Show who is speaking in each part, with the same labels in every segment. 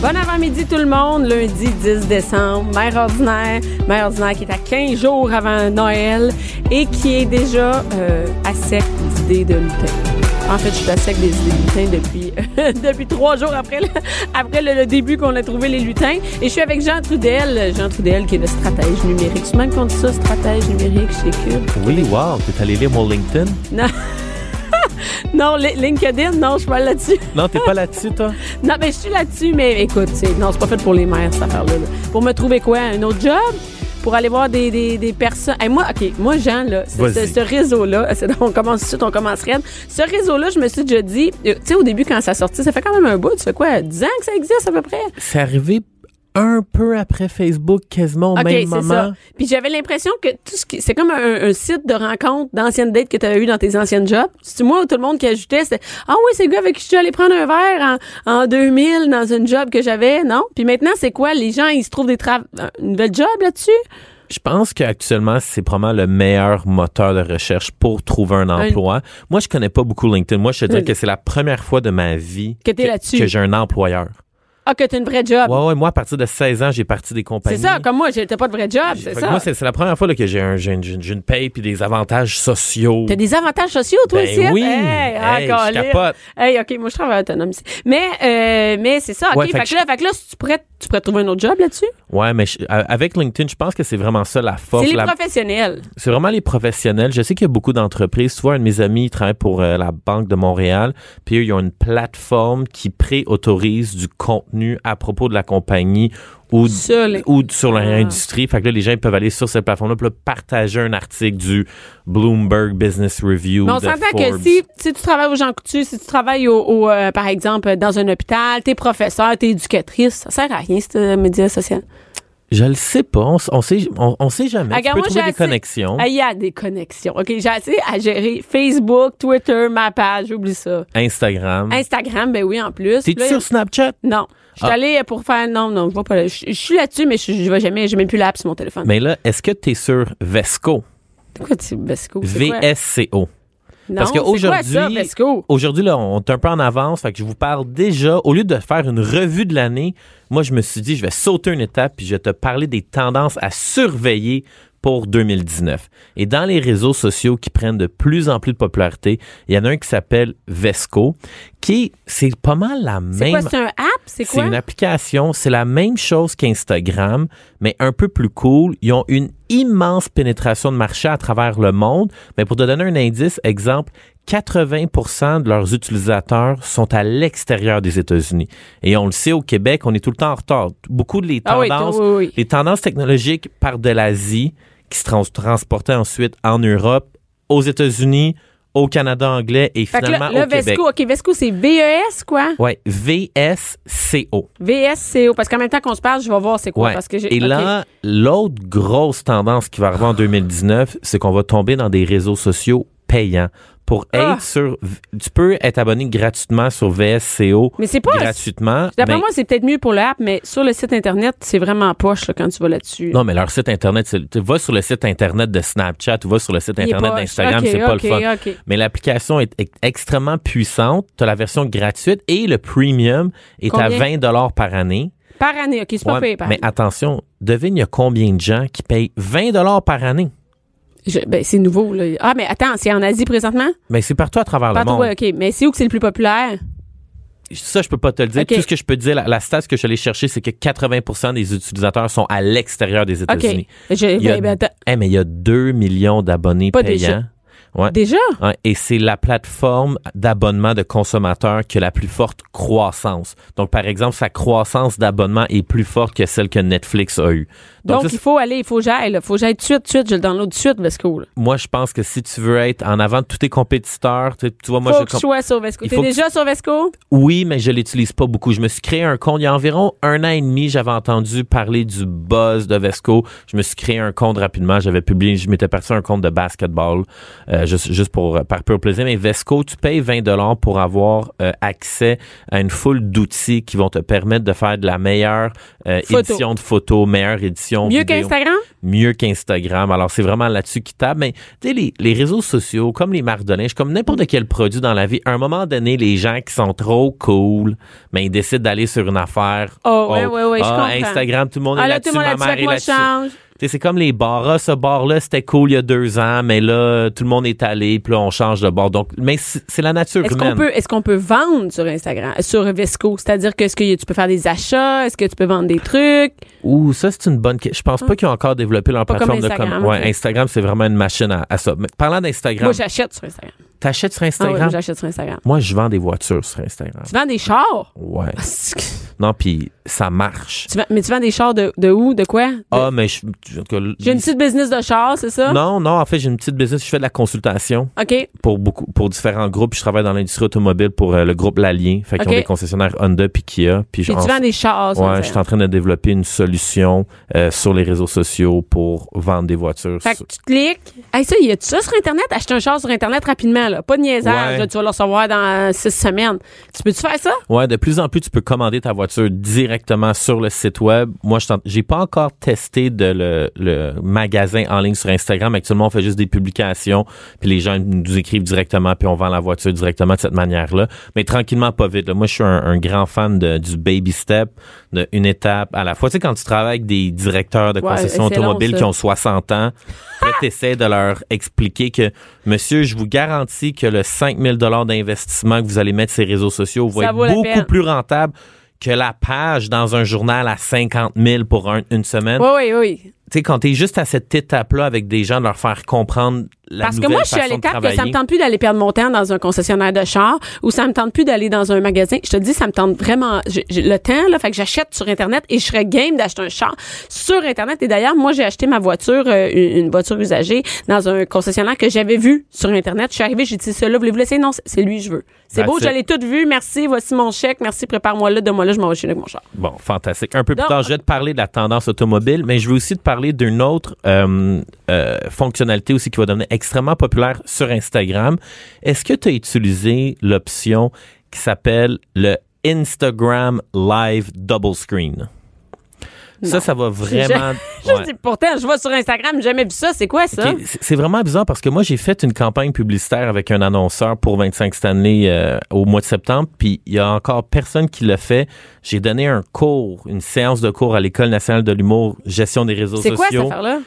Speaker 1: Bon avant-midi tout le monde, lundi 10 décembre, mère ordinaire, mère ordinaire qui est à 15 jours avant Noël et qui est déjà euh, à sec d'idées de lutin. En fait, je suis à sec des idées de lutin depuis, depuis trois jours après, le, après le, le début qu'on a trouvé les lutins. Et je suis avec Jean Trudel, Jean Trudel qui est le stratège numérique. C'est même qu'on dit ça, stratège numérique chez Cube?
Speaker 2: Oui, wow, t'es allé lire mon LinkedIn?
Speaker 1: Non. non, Li- LinkedIn, non, je suis pas là-dessus.
Speaker 2: Non, t'es pas là-dessus, toi?
Speaker 1: Non, mais je suis là-dessus, mais écoute, c'est, non, c'est pas fait pour les mères, cette affaire-là. là. Pour me trouver quoi? Un autre job? Pour aller voir des, des, des personnes. Hey, moi, OK, moi, Jean, là, ce, ce- réseau-là, c'est- on commence tout on commence raide. Ce réseau-là, je me suis déjà dit, euh, tu sais, au début, quand ça sortit, ça fait quand même un bout, ça fait quoi, 10 ans que ça existe à peu près?
Speaker 2: C'est arrivé un peu après Facebook, quasiment au même
Speaker 1: c'est
Speaker 2: moment.
Speaker 1: ça. Puis j'avais l'impression que tout ce qui. C'est comme un, un site de rencontre d'anciennes dates que tu avais eu dans tes anciennes jobs. C'est moi, tout le monde qui ajoutait, c'était Ah oui, c'est le gars avec qui je suis allé prendre un verre en, en 2000 dans une job que j'avais, non? Puis maintenant, c'est quoi? Les gens, ils se trouvent des tra- une nouvelle job là-dessus?
Speaker 2: Je pense qu'actuellement, c'est probablement le meilleur moteur de recherche pour trouver un emploi. Moi, je connais pas beaucoup LinkedIn. Moi, je te dirais que c'est la première fois de ma vie
Speaker 1: Que t'es là-dessus.
Speaker 2: que j'ai un employeur.
Speaker 1: Ah, que t'as une vraie job.
Speaker 2: Ouais, ouais, moi, à partir de 16 ans, j'ai parti des compagnies.
Speaker 1: c'est ça, comme moi, j'étais pas de vrai job, c'est ça.
Speaker 2: Moi, c'est la première fois là, que j'ai un, j'ai une, j'ai une- paye puis des avantages sociaux.
Speaker 1: T'as des avantages sociaux, toi
Speaker 2: Ben
Speaker 1: aussi?
Speaker 2: oui.
Speaker 1: Hey, ah,
Speaker 2: Hey, je capote.
Speaker 1: Hey, OK, moi, je travaille autonome ici. Mais, euh, mais c'est ça, OK.
Speaker 2: Ouais,
Speaker 1: fait,
Speaker 2: fait
Speaker 1: que là, fait que là, si tu pourrais, tu pourrais trouver un autre job là-dessus?
Speaker 2: Ouais, mais je- avec LinkedIn, je pense que c'est vraiment ça la force.
Speaker 1: C'est les
Speaker 2: la-
Speaker 1: professionnels.
Speaker 2: C'est vraiment les professionnels. Je sais qu'il y a beaucoup d'entreprises. Tu vois, un de mes amis il travaille pour euh, la Banque de Montréal. Puis eux, ils ont une plateforme qui pré-autorise du contenu à propos de la compagnie ou,
Speaker 1: Sur les-
Speaker 2: ou sur leur
Speaker 1: Ah.
Speaker 2: industrie. Fait que là, les gens ils peuvent aller sur cette plateforme-là là, partager un article du Bloomberg Business Review.
Speaker 1: Mais on s'entend que si, si tu travailles au Jean Coutu, si tu travailles au, au, euh, par exemple, dans un hôpital, t'es professeur, t'es éducatrice, ça sert à rien, ce média social.
Speaker 2: Je le sais pas. On, sait, on, on sait jamais.
Speaker 1: Regarde,
Speaker 2: tu peux trouver des
Speaker 1: assez-
Speaker 2: connexions.
Speaker 1: Ah, Il y a des connexions. OK, j'ai assez à gérer Facebook, Twitter, ma page, oublie ça.
Speaker 2: Instagram.
Speaker 1: Instagram, ben oui, en plus.
Speaker 2: T'es-tu sur Snapchat?
Speaker 1: Non. Je suis
Speaker 2: Ah.
Speaker 1: allée pour faire. Non, non, je vais pas. Je je suis là-dessus, mais je, je vais jamais. J'ai même plus l'app sur mon téléphone.
Speaker 2: Mais là, est-ce que tu es sur Vesco?
Speaker 1: Quoi, tu Vesco?
Speaker 2: VSCO.
Speaker 1: Non,
Speaker 2: Parce qu'aujourd'hui, aujourd'hui, là, on est un peu en avance. Fait que je vous parle déjà, au lieu de faire une revue de l'année, moi, je me suis dit, je vais sauter une étape puis je vais te parler des tendances à surveiller pour 2019. Et dans les réseaux sociaux qui prennent de plus en plus de popularité, il y en a un qui s'appelle Vesco, qui, c'est pas mal la
Speaker 1: C'est
Speaker 2: même...
Speaker 1: quoi, c'est un app? C'est
Speaker 2: C'est
Speaker 1: quoi?
Speaker 2: une application, c'est la même chose qu'Instagram, mais un peu plus cool. Ils ont une immense pénétration de marché à travers le monde. Mais pour te donner un indice, exemple, 80% de leurs utilisateurs sont à l'extérieur des États-Unis. Et on le sait, au Québec, on est tout le temps en retard. Beaucoup de les
Speaker 1: Ah oui,
Speaker 2: tendances,
Speaker 1: oui, oui.
Speaker 2: les tendances technologiques partent de l'Asie, qui se trans- transportaient ensuite en Europe, aux États-unis, au Canada anglais et
Speaker 1: Fait que
Speaker 2: finalement
Speaker 1: là,
Speaker 2: au
Speaker 1: le
Speaker 2: Québec.
Speaker 1: Vesco, OK, Vesco, c'est VES, quoi?
Speaker 2: Ouais, VSCO.
Speaker 1: VSCO. Parce qu'en même temps qu'on se parle, je vais voir c'est quoi.
Speaker 2: Ouais.
Speaker 1: Parce que.
Speaker 2: Et là, l'autre grosse tendance qui va arriver en 2019, c'est qu'on va tomber dans des réseaux sociaux payants. Pour
Speaker 1: Ah.
Speaker 2: être sur, tu peux être abonné gratuitement sur VSCO
Speaker 1: Mais c'est pas.
Speaker 2: gratuitement.
Speaker 1: D'après moi, c'est peut-être mieux pour l'app, mais sur le site Internet, c'est vraiment poche là, quand tu vas là-dessus.
Speaker 2: non, mais leur site internet, tu vas sur le site internet de Snapchat ou va sur le site internet d'Instagram, c'est pas le fun. Mais l'application est, est extrêmement puissante. Tu as la version gratuite et le premium est à
Speaker 1: Combien?
Speaker 2: 20 dollars par année.
Speaker 1: Par année, OK, c'est pas
Speaker 2: Ouais,
Speaker 1: payé par
Speaker 2: mais
Speaker 1: année.
Speaker 2: attention, devine il y a combien de gens qui payent 20 dollars par année?
Speaker 1: Je- ben, c'est nouveau, là. Ah, mais attends, c'est en Asie présentement?
Speaker 2: Mais c'est partout à travers
Speaker 1: Partout,
Speaker 2: le monde.
Speaker 1: ouais, OK. Mais c'est où que c'est le plus populaire?
Speaker 2: Ça, je peux pas te le dire.
Speaker 1: OK.
Speaker 2: Tout ce que je peux te dire, la, la stat que je suis allé chercher, c'est que 80% des utilisateurs sont à l'extérieur des
Speaker 1: OK.
Speaker 2: États-Unis.
Speaker 1: Je-
Speaker 2: Il y a,
Speaker 1: ben, ben.
Speaker 2: Eh, mais il y a 2 millions d'abonnés payants.
Speaker 1: déjà.
Speaker 2: Ouais.
Speaker 1: Déjà?
Speaker 2: Ouais, et c'est la plateforme d'abonnement de consommateurs qui a la plus forte croissance. Donc, par exemple, sa croissance d'abonnement est plus forte que celle que Netflix a eue.
Speaker 1: Donc, il faut aller, il faut que j'aille. Il faut que j'aille tout de suite, tout de suite. Je le download tout de suite, Vesco.
Speaker 2: moi, je pense que si tu veux être en avant de tous tes compétiteurs, tu, tu vois, moi,
Speaker 1: faut
Speaker 2: je
Speaker 1: que je sois sur Vesco. T'es
Speaker 2: que
Speaker 1: déjà sur Vesco?
Speaker 2: Oui, mais je l'utilise pas beaucoup. Je me suis créé un compte il y a environ un an et demi. J'avais entendu parler du buzz de Vesco. Je me suis créé un compte rapidement. J'avais publié, je m'étais parti un compte de basketball, euh, juste, juste pour euh, par pur plaisir. Mais Vesco, tu payes 20 dollars pour avoir euh, accès à une foule d'outils qui vont te permettre de faire de la meilleure euh, édition de photos, meilleure édition
Speaker 1: Mieux qu'Instagram?
Speaker 2: mieux qu'Instagram. Alors, c'est vraiment là-dessus qu'ils tapent. Mais, tu sais, les, les réseaux sociaux, comme les marques de linge, comme n'importe quel produit dans la vie, à un moment donné, les gens qui sont trop cool, mais ils décident d'aller sur une affaire.
Speaker 1: Oh, ouais, ouais, ouais, je
Speaker 2: ah,
Speaker 1: comprends.
Speaker 2: Instagram, tout le monde
Speaker 1: Ah
Speaker 2: est
Speaker 1: là,
Speaker 2: là-dessus,
Speaker 1: monde
Speaker 2: ma mère est là-dessus. C'est comme les bars. Ah, ce bar-là, c'était cool il y a deux ans, mais là, tout le monde est allé, puis là, on change de bar. Donc, mais c'est la nature
Speaker 1: Est-ce
Speaker 2: humaine.
Speaker 1: qu'on peut, est-ce qu'on peut vendre sur Instagram, sur Vesco? C'est-à-dire que, est-ce que tu peux faire des achats? Est-ce que tu peux vendre des trucs?
Speaker 2: Ouh, ça, c'est une bonne question. Je pense pas qu'ils ont encore développé leur
Speaker 1: Pas comme
Speaker 2: plateforme de com. Ouais,
Speaker 1: ok.
Speaker 2: Instagram, c'est vraiment une machine à, à ça. Mais parlant d'Instagram,
Speaker 1: Moi, j'achète sur Instagram.
Speaker 2: T'achètes sur
Speaker 1: Ah oui,
Speaker 2: Instagram?
Speaker 1: moi, j'achète sur Instagram.
Speaker 2: Moi, je vends des voitures sur Instagram.
Speaker 1: Tu vends des chars?
Speaker 2: Ouais.
Speaker 1: Ah,
Speaker 2: Non, puis ça marche.
Speaker 1: Tu vends- mais tu vends des chars de, de où? De quoi? De-
Speaker 2: Ah, mais je. tout
Speaker 1: J'ai une petite business de chars, c'est ça?
Speaker 2: Non, non, en fait, j'ai une petite business. Je fais de la consultation
Speaker 1: OK.
Speaker 2: pour beaucoup, pour différents groupes. Je travaille dans l'industrie automobile pour euh, le groupe L'Alien. Fait qu'ils
Speaker 1: Ok.
Speaker 2: ont des concessionnaires Honda puis Kia. Puis
Speaker 1: tu
Speaker 2: en-
Speaker 1: vends des chars
Speaker 2: Ouais, je suis en train de développer une solution euh, sur les réseaux sociaux pour vendre des voitures.
Speaker 1: Fait que tu cliques. Hey, ça, y a-tu ça sur Internet? Acheter un char sur Internet rapidement, là. Pas de niaisage,
Speaker 2: Ouais.
Speaker 1: là, tu vas le recevoir dans six semaines. Tu peux-tu faire ça?
Speaker 2: Ouais, de plus en plus, tu peux commander ta voiture directement sur le site web. Moi, je j'ai pas encore testé de le, le magasin en ligne sur Instagram. Actuellement, on fait juste des publications, puis les gens nous écrivent directement, puis on vend la voiture directement de cette manière-là. Mais tranquillement, pas vite. là. Moi, je suis un, un grand fan de, du baby step, de une étape à la fois. Tu sais, quand tu travailles avec des directeurs de
Speaker 1: Ouais,
Speaker 2: concessions
Speaker 1: long,
Speaker 2: automobiles
Speaker 1: ça.
Speaker 2: qui ont 60 ans, tu essaies de leur expliquer que, monsieur, je vous garantis que le 5000 dollars d'investissement que vous allez mettre sur les réseaux sociaux va
Speaker 1: Ça
Speaker 2: être beaucoup plus rentable que la page dans un journal à 50 000 pour un- une semaine.
Speaker 1: Oui, oui, oui.
Speaker 2: Tu sais, quand t'es juste à cette étape-là avec des gens, de leur faire comprendre la
Speaker 1: Parce que moi, je suis à l'étape que ça me tente plus d'aller perdre mon temps dans un concessionnaire de char ou ça me tente plus d'aller dans un magasin. Je te dis, ça me tente vraiment le temps, là. Fait que j'achète sur Internet et je serais game d'acheter un char sur Internet. Et d'ailleurs, moi, j'ai acheté ma voiture, euh, une voiture usagée, dans un concessionnaire que j'avais vu sur Internet. Je suis arrivée, j'ai dit, celui-là, voulez-vous laisser? Non, c'est- lui, je veux. C'est beau, l'ai tout vu. Merci, voici mon chèque. Merci, prépare-moi là, de moi là, je m'en vais chez avec mon char.
Speaker 2: Bon, fantastique. Un peu plus tard, je vais te parler de la tendance automobile, mais je veux aussi te parler d'une autre euh, euh, fonctionnalité aussi qui va devenir extrêmement populaire sur Instagram. Est-ce que tu as utilisé l'option qui s'appelle le Instagram Live Double Screen? Ça, ça va vraiment...
Speaker 1: Je
Speaker 2: ouais.
Speaker 1: dis, pourtant, je vois sur Instagram, j'ai jamais vu ça. C'est quoi ça?
Speaker 2: C'est- vraiment bizarre parce que moi, j'ai fait une campagne publicitaire avec un annonceur pour 25 Stanley euh, au mois de septembre, puis il y a encore personne qui l'a fait. J'ai donné un cours, une séance de cours à l'École nationale de l'humour, gestion des réseaux
Speaker 1: C'est quoi cette
Speaker 2: sociaux.
Speaker 1: affaire-là?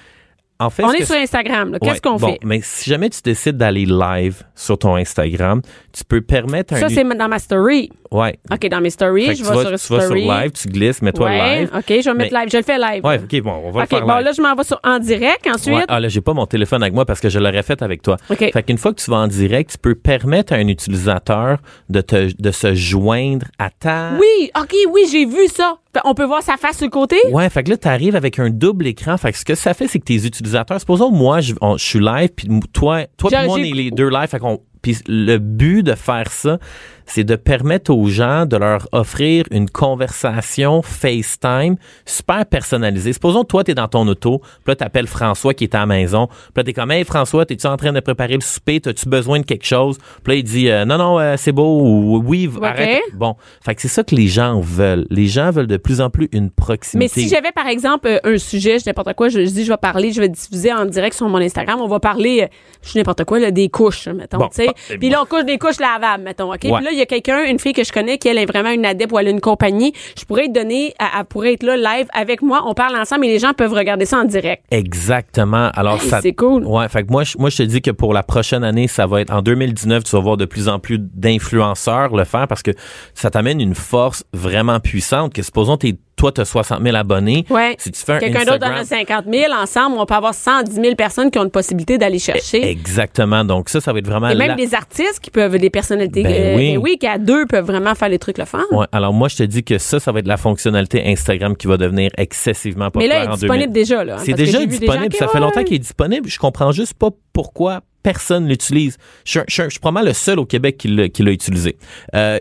Speaker 2: En fait,
Speaker 1: On est sur Instagram. là. Qu'est-ce
Speaker 2: Ouais,
Speaker 1: qu'on
Speaker 2: bon,
Speaker 1: fait?
Speaker 2: Mais si jamais tu décides d'aller live sur ton Instagram, tu peux permettre un...
Speaker 1: Ça, c'est dans ma story.
Speaker 2: Ouais.
Speaker 1: OK, dans mes stories,
Speaker 2: Fait
Speaker 1: je
Speaker 2: tu
Speaker 1: vais
Speaker 2: vas,
Speaker 1: sur
Speaker 2: tu vas sur live, tu glisses, mets-toi
Speaker 1: ouais,
Speaker 2: live.
Speaker 1: OK, je vais mettre
Speaker 2: Mais-
Speaker 1: live. Je le fais live.
Speaker 2: Ouais, OK, bon, on va
Speaker 1: OK,
Speaker 2: le faire
Speaker 1: bon,
Speaker 2: live.
Speaker 1: là, je m'en vais sur en direct ensuite.
Speaker 2: Ouais, ah là, j'ai pas mon téléphone avec moi parce que je l'aurais fait avec toi.
Speaker 1: OK.
Speaker 2: Fait qu'une fois que tu vas en direct, tu peux permettre à un utilisateur de, te, de se joindre à ta...
Speaker 1: Oui, OK, oui, j'ai vu ça. On peut voir sa face sur le côté?
Speaker 2: Ouais, fait que là, tu arrives avec un double écran. Fait que ce que ça fait, c'est que tes utilisateurs, supposons, moi, je, on- je suis live, puis toi, toi puis moi, on est les deux live. Fait qu'on, puis le but de faire ça, c'est de permettre aux gens de leur offrir une conversation FaceTime super personnalisée. Supposons, toi, t'es dans ton auto, puis là, t'appelles François qui est à la maison. Puis là, t'es comme, hey, François, t'es-tu en train de préparer le souper? T'as-tu besoin de quelque chose? Puis là, il dit, euh, non, non, euh, c'est beau, ou oui,
Speaker 1: Ok.
Speaker 2: arrête. Bon. Fait que c'est ça que les gens veulent. Les gens veulent de plus en plus une proximité.
Speaker 1: Mais si j'avais, par exemple, euh, un sujet, je n'importe quoi, je, je dis, je vais parler, je vais diffuser en direct sur mon Instagram, on va parler, je n'importe quoi, là, des couches, mettons,
Speaker 2: Bon,
Speaker 1: tu sais.
Speaker 2: eh,
Speaker 1: Puis là, on couche des couches lavables, mettons, OK?
Speaker 2: Ouais.
Speaker 1: Puis là, il y a quelqu'un, une fille que je connais, qui elle est vraiment une adepte ou elle a une compagnie. Je pourrais te donner, elle, elle pourrait être là live avec moi, on parle ensemble et les gens peuvent regarder ça en direct.
Speaker 2: Exactement. Alors
Speaker 1: Hey,
Speaker 2: ça
Speaker 1: c'est cool.
Speaker 2: Ouais, fait que moi je, moi je te dis que pour la prochaine année, ça va être en 2019, tu vas voir de plus en plus d'influenceurs le faire parce que ça t'amène une force vraiment puissante que supposons t'es toi, tu as 60 000 abonnés.
Speaker 1: Ouais.
Speaker 2: Si tu fais un
Speaker 1: Quelqu'un d'autre en a
Speaker 2: Instagram-
Speaker 1: 50 000. Ensemble, on peut avoir 110 000 personnes qui ont une possibilité d'aller chercher.
Speaker 2: Exactement. Donc, ça, ça va être vraiment
Speaker 1: Et même
Speaker 2: la-
Speaker 1: des artistes qui peuvent, des personnalités,
Speaker 2: Ben
Speaker 1: euh,
Speaker 2: oui.
Speaker 1: Oui, qui à deux peuvent vraiment faire les trucs le fun.
Speaker 2: Ouais, alors moi, je te dis que ça, ça va être la fonctionnalité Instagram qui va devenir excessivement
Speaker 1: Mais
Speaker 2: populaire
Speaker 1: là, il est disponible
Speaker 2: 2000.
Speaker 1: déjà, là.
Speaker 2: C'est
Speaker 1: parce que
Speaker 2: déjà disponible.
Speaker 1: gens
Speaker 2: ça fait
Speaker 1: ouais.
Speaker 2: longtemps qu'il est disponible. Je comprends juste pas pourquoi personne l'utilise. Je, je, je suis probablement le seul au Québec qui l'a qui l'a utilisé. Euh,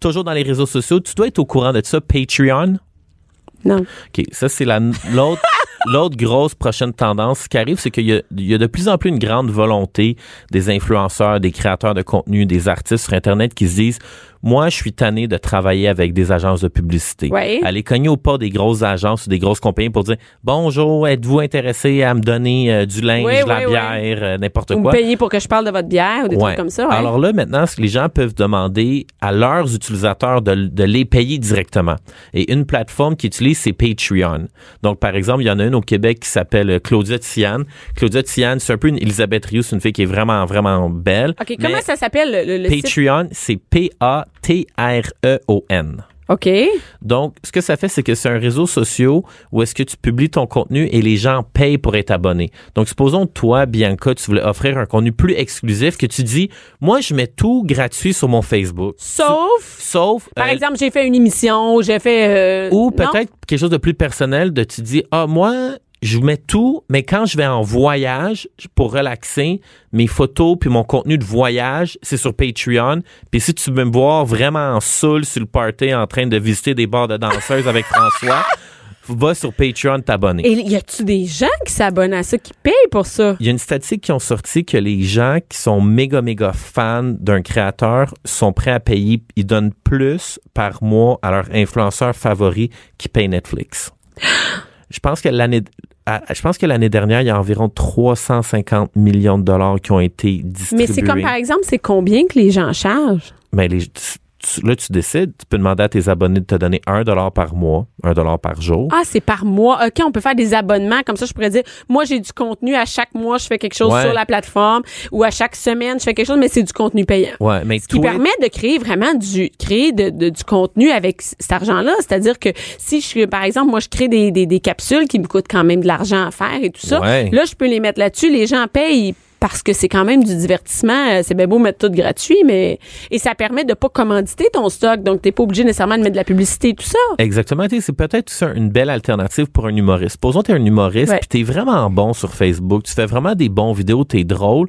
Speaker 2: toujours dans les réseaux sociaux, tu dois être au courant de ça. Patreon?
Speaker 1: Non.
Speaker 2: OK, ça, c'est la- l'autre. L'autre grosse prochaine tendance ce qui arrive, c'est qu'il y a de plus en plus une grande volonté des influenceurs, des créateurs de contenu, des artistes sur Internet qui se disent Moi, je suis tanné de travailler avec des agences de publicité.
Speaker 1: Ouais.
Speaker 2: Aller cogner au pas des grosses agences ou des grosses compagnies pour dire Bonjour, êtes-vous intéressé à me donner euh, du linge,
Speaker 1: Oui,
Speaker 2: de la
Speaker 1: oui, oui.
Speaker 2: bière, euh, n'importe
Speaker 1: Vous
Speaker 2: quoi?
Speaker 1: payez pour que je parle de votre bière ou des
Speaker 2: Ouais.
Speaker 1: trucs comme ça. ouais.
Speaker 2: Alors là, maintenant, ce que les gens peuvent demander à leurs utilisateurs de, de les payer directement. Et une plateforme qui utilise, c'est Patreon. Donc, par exemple, il y en a une au Québec qui s'appelle euh, Claudia Tiane. Claudia Tiane, c'est un peu une Elisabeth Rioux, c'est une fille qui est vraiment, vraiment belle.
Speaker 1: OK, comment ça s'appelle le, le-?
Speaker 2: Patreon, c'est P-A-T-R-E-O-N.
Speaker 1: OK.
Speaker 2: Donc, ce que ça fait, c'est que c'est un réseau social où est-ce que tu publies ton contenu et les gens payent pour être abonnés. Donc, supposons toi, Bianca, tu voulais offrir un contenu plus exclusif que tu dis, moi, je mets tout gratuit sur mon Facebook.
Speaker 1: Sauf,
Speaker 2: Sauf,
Speaker 1: par
Speaker 2: euh,
Speaker 1: exemple, j'ai fait une émission, j'ai fait... euh,
Speaker 2: ou peut-être quelque chose de plus personnel de tu dis, ah, moi, je mets tout, mais quand je vais en voyage pour relaxer, mes photos puis mon contenu de voyage, c'est sur Patreon. Puis si tu veux me voir vraiment en saoul sur le party en train de visiter des bars de danseuses avec François, va sur Patreon t'abonner.
Speaker 1: Et y a-tu des gens qui s'abonnent à ça, qui payent pour ça?
Speaker 2: Il y a une statistique qui ont sorti que les gens qui sont méga, méga fans d'un créateur sont prêts à payer, ils donnent plus par mois à leur influenceur favori qui paye Netflix. Je pense que l'année, je pense que l'année dernière, il y a environ 350 millions de dollars qui ont été distribués.
Speaker 1: Mais c'est comme, par exemple, c'est combien que les gens chargent?
Speaker 2: Mais les- tu- là, tu décides, tu peux demander à tes abonnés de te donner un dollar par mois, un dollar par jour.
Speaker 1: Ah, c'est par mois. OK, on peut faire des abonnements. Comme ça, je pourrais dire, moi, j'ai du contenu. À chaque mois, je fais quelque chose
Speaker 2: Ouais.
Speaker 1: sur la plateforme. Ou à chaque semaine, je fais quelque chose, mais c'est du contenu payant.
Speaker 2: Ouais, mais
Speaker 1: Ce qui permet de créer vraiment du créer de, de- du contenu avec cet argent-là. C'est-à-dire que si je suis, par exemple, moi, je crée des, des, des capsules qui me coûtent quand même de l'argent à faire et tout ça.
Speaker 2: Ouais.
Speaker 1: Là, je peux les mettre là-dessus. Les gens payent parce que c'est quand même du divertissement. Euh, C'est bien beau mettre tout gratuit, mais et ça permet de pas commanditer ton stock. Donc, t'es pas obligé nécessairement de mettre de la publicité et tout ça.
Speaker 2: Exactement. Tu sais, C'est peut-être une belle alternative pour un humoriste. Supposons que tu es un humoriste
Speaker 1: Ouais.
Speaker 2: puis tu es vraiment bon sur Facebook, tu fais vraiment des bons vidéos, tu es drôle,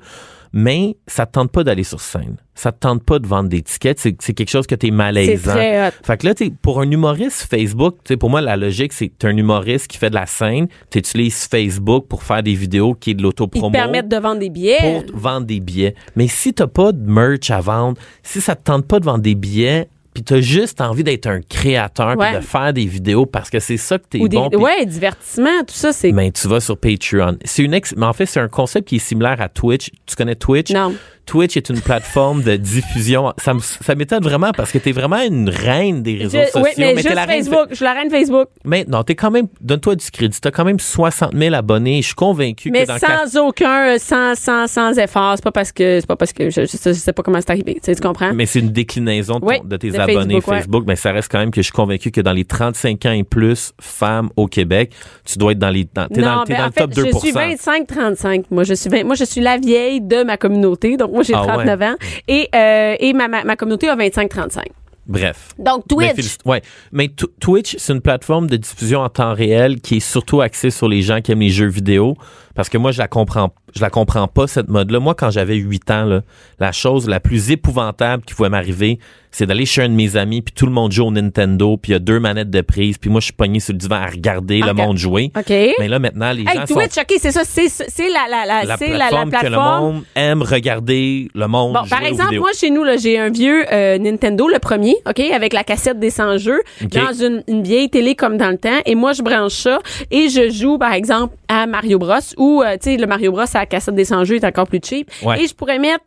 Speaker 2: mais ça te tente pas d'aller sur scène. Ça te tente pas de vendre des tickets. C'est quelque chose que tu es
Speaker 1: C'est
Speaker 2: malaisant.
Speaker 1: très hot.
Speaker 2: Fait que là, t'sais, pour un humoriste Facebook, t'sais, pour moi, la logique, c'est que t'es un humoriste qui fait de la scène, tu utilises Facebook pour faire des vidéos qui est de
Speaker 1: Ils
Speaker 2: l'autopromo
Speaker 1: te permettent de vendre des billets.
Speaker 2: pour te vendre des billets. Mais si t'as pas de merch à vendre, si ça te tente pas de vendre des billets, puis t'as juste envie d'être un créateur,
Speaker 1: Ouais.
Speaker 2: de faire des vidéos parce que c'est ça que t'es bon. puis-
Speaker 1: ouais divertissement tout ça c'est
Speaker 2: mais tu vas sur Patreon. C'est une ex- mais en fait, c'est un concept qui est similaire à Twitch. Tu connais Twitch?
Speaker 1: non
Speaker 2: Twitch est une plateforme de diffusion. Ça ça m'étonne vraiment parce que t'es vraiment une reine des réseaux
Speaker 1: Je-
Speaker 2: sociaux.
Speaker 1: oui, mais, juste
Speaker 2: la reine
Speaker 1: Facebook je suis la reine Facebook
Speaker 2: mais non, t'es quand même, donne-toi du crédit. T'as quand même 60 000 abonnés. Je suis convaincu
Speaker 1: mais
Speaker 2: que dans
Speaker 1: sans aucun euh, sans sans sans effort c'est pas parce que c'est pas parce que je, je, je sais pas comment c'est arrivé tu, sais, tu comprends?
Speaker 2: Mais c'est une déclinaison de, ton-
Speaker 1: Oui,
Speaker 2: de tes
Speaker 1: de
Speaker 2: abonnés
Speaker 1: Facebook,
Speaker 2: mais ça reste quand même que je suis convaincu que dans les 35 ans et plus femmes au Québec, tu dois être dans les dans, t'es
Speaker 1: non,
Speaker 2: dans, le
Speaker 1: fait,
Speaker 2: top 2
Speaker 1: je suis 25-35. Moi, je suis 20 moi, je suis la vieille de ma communauté. Donc, moi, j'ai
Speaker 2: Ah ouais.
Speaker 1: 39 ans. Et, euh, et ma, ma, ma communauté a 25-35.
Speaker 2: Bref.
Speaker 1: Donc,
Speaker 2: Mais
Speaker 1: Twitch.
Speaker 2: félici- ouais. Mais Tw- Twitch, c'est une plateforme de diffusion en temps réel qui est surtout axée sur les gens qui aiment les jeux vidéo. Parce que moi, je la comprends, je la comprends pas, cette mode-là. Moi, quand j'avais 8 ans, là, la chose la plus épouvantable qui pouvait m'arriver, c'est d'aller chez un de mes amis, puis tout le monde joue au Nintendo, puis il y a deux manettes de prise, puis moi, je suis pogné sur le divan à regarder le monde jouer. Mais là, maintenant, les
Speaker 1: Hey,
Speaker 2: gens sont...
Speaker 1: Twitch, OK, c'est ça. C'est c'est la, la, la,
Speaker 2: La
Speaker 1: c'est la, la
Speaker 2: plateforme que le
Speaker 1: plateforme.
Speaker 2: monde aime regarder le monde
Speaker 1: Bon,
Speaker 2: jouer
Speaker 1: par
Speaker 2: aux
Speaker 1: exemple,
Speaker 2: vidéos.
Speaker 1: moi, chez nous, là, j'ai un vieux euh, Nintendo, le premier, OK, avec la cassette des 100 jeux, dans une, une vieille télé comme dans le temps. Et moi, je branche ça et je joue, par exemple, à Mario Bros. Ou, euh, tu sais, le Mario Bros, à la cassette des 100 jeux est encore plus cheap.
Speaker 2: Ouais.
Speaker 1: Et je pourrais mettre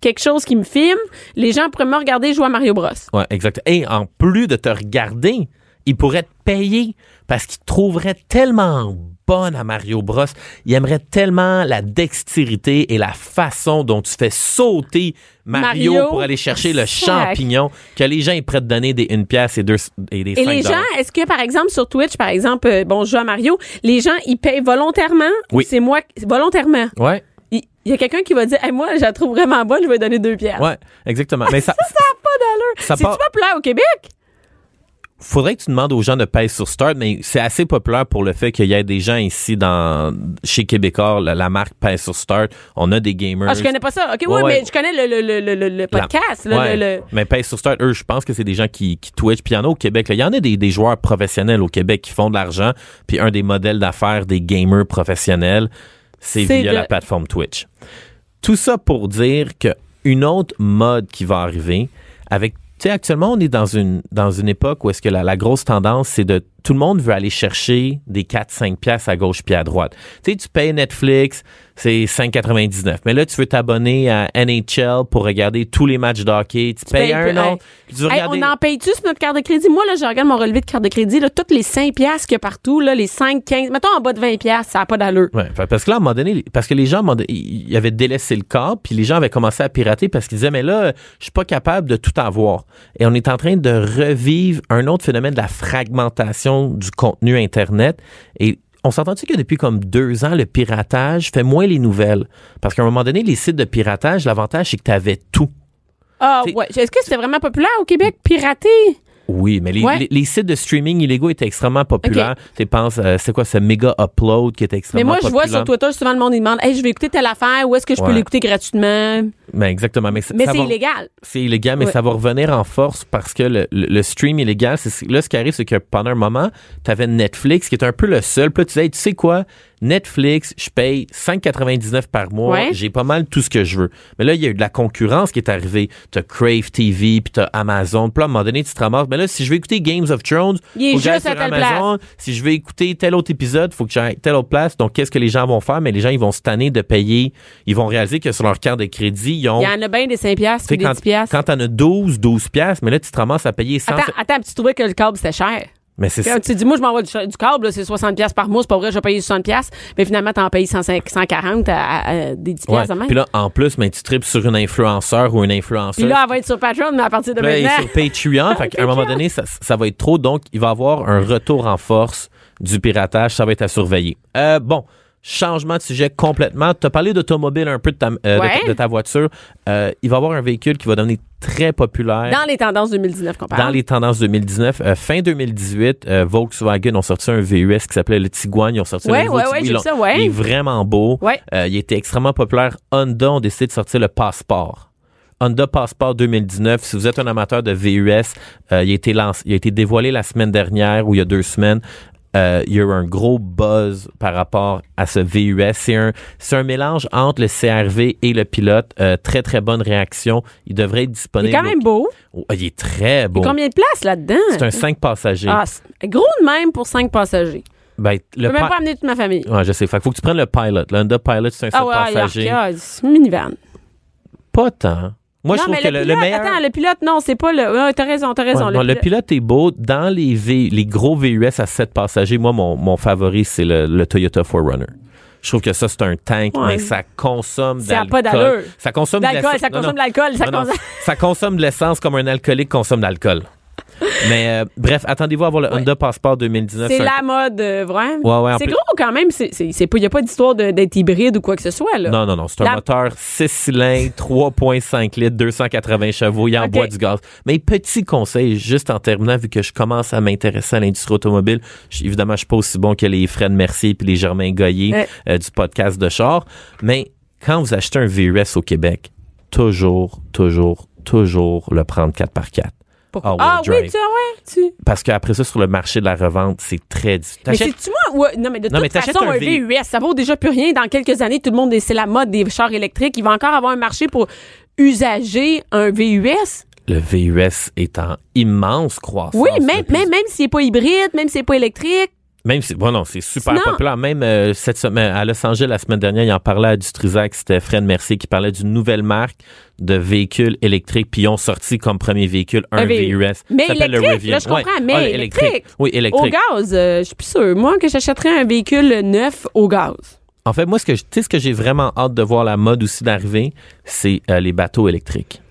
Speaker 1: quelque chose qui me filme. Les gens pourraient me regarder jouer à Mario Bros.
Speaker 2: Ouais, exact. Et en plus de te regarder, ils pourraient te payer parce qu'ils te trouveraient tellement bonne à Mario Bros. Il aimerait tellement la dextérité et la façon dont tu fais sauter Mario,
Speaker 1: Mario.
Speaker 2: pour aller chercher le
Speaker 1: Sac.
Speaker 2: champignon que les gens ils prêtent te donner des une pièce et deux et des
Speaker 1: Et
Speaker 2: cinq
Speaker 1: les gens, est-ce que par exemple sur Twitch, par exemple, euh, bon, je joue à Mario, les gens ils payent volontairement ou
Speaker 2: Oui.
Speaker 1: c'est moi qui- volontairement?
Speaker 2: Ouais,
Speaker 1: Il y a quelqu'un qui va dire, hey, moi, je la trouve vraiment bonne, je vais donner deux pièces.
Speaker 2: ouais, exactement. Mais ça,
Speaker 1: Ça n'a pas d'allure.
Speaker 2: Ça
Speaker 1: C'est-tu
Speaker 2: part-
Speaker 1: populaire au Québec?
Speaker 2: Faudrait que tu demandes aux gens de payer sur Start, mais c'est assez populaire pour le fait qu'il y ait des gens ici dans chez Québécois, la, la marque pèse sur Start. On a des gamers.
Speaker 1: Ah, je connais pas ça. OK, oui,
Speaker 2: Ouais, ouais.
Speaker 1: mais je connais le, le, le, le, le- le
Speaker 2: La-
Speaker 1: podcast. là,
Speaker 2: Ouais.
Speaker 1: le,
Speaker 2: Mais paye sur Start, eux, je pense que c'est des gens qui, qui Twitch. Puis il y en a au Québec. Il y en a des, des joueurs professionnels au Québec qui font de l'argent. Puis un des modèles d'affaires des gamers professionnels, c'est via la plateforme Twitch. Tout ça pour dire que une autre mode qui va arriver avec tu sais, actuellement, on est dans une, dans une époque où est-ce que la, la grosse tendance, c'est de tout le monde veut aller chercher des 4-5 piastres à gauche puis à droite. Tu sais, tu payes Netflix, c'est 5,99. Mais là, tu veux t'abonner à NHL pour regarder tous les matchs de hockey. Tu, payes
Speaker 1: payes
Speaker 2: un autre. Tu
Speaker 1: Hey,
Speaker 2: regarder-
Speaker 1: on en paye-tu sur notre carte de crédit? Moi, là, je regarde mon relevé de carte de crédit, là, toutes les 5 piastres qu'il y a partout, là, les 5, 15, mettons en bas de 20 piastres, ça n'a pas d'allure.
Speaker 2: Ouais, parce que là, à un moment donné, parce que les gens, ils ils avaient délaissé le corps, puis les gens avaient commencé à pirater parce qu'ils disaient, mais là, je suis pas capable de tout avoir. Et on est en train de revivre un autre phénomène de la fragmentation du contenu Internet. Et on s'entend-tu que depuis comme deux ans, le piratage fait moins les nouvelles? Parce qu'à un moment donné, les sites de piratage, l'avantage, c'est que tu avais tout.
Speaker 1: Ah, ouais. Est-ce que c'était vraiment populaire au Québec? Pirater?
Speaker 2: Oui, mais les,
Speaker 1: Ouais.
Speaker 2: les- les sites de streaming illégaux étaient extrêmement populaires. Tu penses, euh, c'est quoi ce méga upload qui était
Speaker 1: Mais
Speaker 2: extrêmement
Speaker 1: moi, je vois
Speaker 2: populaire?
Speaker 1: sur Twitter, souvent, le monde, il demande, hey, je vais écouter telle affaire, où est-ce que je peux l'écouter gratuitement?
Speaker 2: Ben, exactement. Mais,
Speaker 1: Mais c'est illégal.
Speaker 2: C'est illégal, mais
Speaker 1: Ouais.
Speaker 2: ça va revenir en force parce que le, le- le stream illégal, c'est là ce qui arrive, c'est que pendant un moment, tu avais Netflix qui était un peu le seul. Puis là, tu disais, Hey, tu sais quoi, Netflix, je paye 5,99 par mois,
Speaker 1: Ouais.
Speaker 2: j'ai pas mal tout ce que je veux. Mais là, il y a eu de la concurrence qui est arrivée. T'as Crave TV, puis t'as Amazon. Puis là, à un moment donné, tu te ramasses. Mais là, si je veux écouter Games of Thrones,
Speaker 1: Il
Speaker 2: faut que j'aille sur Amazon. Si je veux écouter tel autre épisode, faut que j'aille telle autre place. Donc, qu'est-ce que les gens vont faire? Mais les gens, ils vont se tanner de payer. Ils vont réaliser que sur leur carte de crédit, ils ont
Speaker 1: Il y en a bien des 5 piastres des
Speaker 2: quand,
Speaker 1: 10 piastres.
Speaker 2: quand t'en as 12, 12 piastres, mais là, tu te ramasses à payer 100.
Speaker 1: Attends, attends, tu trouvais que le câble, c'était cher?
Speaker 2: Mais c'est ça.
Speaker 1: Tu dis, moi, je m'envoie du, du câble, c'est 60 piastres par mois, c'est pas vrai, je vais payer 60 piastres. Mais finalement, t'en payes 105 140 à, à- à des 10
Speaker 2: Ouais.
Speaker 1: piastres de même.
Speaker 2: Puis là, en plus, ben, tu tripes sur une influenceur ou une influenceuse.
Speaker 1: Puis là, elle va être sur Patreon, mais à partir de
Speaker 2: là, elle est
Speaker 1: maintenant.
Speaker 2: sur Patreon. fait qu'à un moment donné, ça, ça va être trop. Donc, il va y avoir un retour en force du piratage. Ça va être à surveiller. Euh, bon. Changement de sujet complètement. Tu as parlé d'automobile un peu de ta, euh, de
Speaker 1: Ouais.
Speaker 2: ta- de, ta voiture. Euh, il va y avoir un véhicule qui va devenir très populaire.
Speaker 1: Dans les tendances 2019 qu'on parle.
Speaker 2: Dans les tendances 2019, euh, fin 2018, euh, Volkswagen ont sorti un VUS qui s'appelait le Tiguan. Ils ont sorti
Speaker 1: Ouais,
Speaker 2: le
Speaker 1: ouais, ouais, j'ai ça.
Speaker 2: Il est vraiment beau.
Speaker 1: Ouais.
Speaker 2: Euh, il était extrêmement populaire. Honda ont décidé de sortir le Passport. Honda Passport 2019. Si vous êtes un amateur de VUS, euh, il, a été lancé, il a été dévoilé la semaine dernière ou il y a deux semaines. Euh, il y a eu un gros buzz par rapport à ce VUS. C'est un, un mélange entre le CRV et le pilote. Euh, très, très bonne réaction. Il devrait être
Speaker 1: Il
Speaker 2: disponible.
Speaker 1: est quand même beau.
Speaker 2: au- Oh, il est très beau.
Speaker 1: Combien de places là-dedans?
Speaker 2: C'est un 5 passagers.
Speaker 1: Ah, gros de même pour 5 passagers.
Speaker 2: Ben,
Speaker 1: Je
Speaker 2: le
Speaker 1: peux même pas amener toute ma famille.
Speaker 2: Ouais, je sais. Fait faut que tu prennes le Pilot. Le Honda Pilot, c'est un 7
Speaker 1: Ah ouais,
Speaker 2: passagers.
Speaker 1: alors, c'est minivan.
Speaker 2: Pas tant. Moi,
Speaker 1: non,
Speaker 2: je trouve que
Speaker 1: le
Speaker 2: le,
Speaker 1: pilote,
Speaker 2: le meilleur.
Speaker 1: attends, le pilote, non, c'est pas le. T'as raison, t'as raison.
Speaker 2: Ouais, non, le, pilote est beau. Dans les, v, les gros VUS à 7 passagers, moi, mon, mon favori, c'est le, le Toyota 4Runner. Je trouve que ça, c'est un tank,
Speaker 1: Ouais.
Speaker 2: mais ça consomme d'alcool.
Speaker 1: pas d'allure.
Speaker 2: Ça consomme de
Speaker 1: L'alcool,
Speaker 2: l'essence-
Speaker 1: ça consomme de l'alcool, ça consomme.
Speaker 2: ça consomme de l'essence comme un alcoolique consomme de l'alcool. mais euh, bref, attendez-vous à voir le
Speaker 1: Ouais.
Speaker 2: Honda Passport 2019.
Speaker 1: C'est la mode, euh, vrai?
Speaker 2: Ouais, ouais, en
Speaker 1: c'est gros quand même. C'est, c'est, c'est pas, y a pas d'histoire d'être hybride ou quoi que ce soit, là.
Speaker 2: Non, non, non. C'est un
Speaker 1: La-
Speaker 2: moteur 6 cylindres, 3,5 litres, 280 chevaux. Il
Speaker 1: Ok.
Speaker 2: envoie du gaz. Mais petit conseil, juste en terminant, vu que je commence à m'intéresser à l'industrie automobile, je- évidemment, je suis pas aussi bon que les Fred Mercier puis les Germain Goyer euh, du podcast de char. Mais quand vous achetez un VUS au Québec, toujours, toujours, toujours le prendre 4x4.
Speaker 1: Pourquoi?
Speaker 2: all-wheel
Speaker 1: Ah oui, tu ouais, tu.
Speaker 2: Parce qu'après ça, sur le marché de la revente, c'est très difficile.
Speaker 1: Mais c'est-tu moi? Ouais, non, mais de
Speaker 2: Non,
Speaker 1: toute façon,
Speaker 2: un
Speaker 1: un
Speaker 2: V-
Speaker 1: VUS, ça vaut déjà plus rien. Dans quelques années, tout le monde, c'est la mode des chars électriques. Il va encore avoir un marché pour usager un VUS.
Speaker 2: Le VUS est en immense croissance.
Speaker 1: Oui, même,
Speaker 2: depuis-
Speaker 1: même, même s'il n'est pas hybride, même s'il n'est pas électrique.
Speaker 2: Même si, bon, non, c'est super
Speaker 1: Sinon-
Speaker 2: populaire. Même euh, cette semaine, à Los Angeles, la semaine dernière, il en parlait à Dutrisac, c'était Fred Mercier qui parlait d'une nouvelle marque de véhicules électriques, puis ils ont sorti comme premier véhicule un, VUS.
Speaker 1: Mais
Speaker 2: le
Speaker 1: électrique, là, je comprends, mais
Speaker 2: Ah,
Speaker 1: électrique.
Speaker 2: Oui,
Speaker 1: Au
Speaker 2: électrique.
Speaker 1: gaz, euh, je suis plus sûre. Moi, que j'achèterais un véhicule neuf au gaz.
Speaker 2: En fait, moi, ce que je- tu sais, ce que j'ai vraiment hâte de voir la mode aussi d'arriver, c'est euh, les bateaux électriques.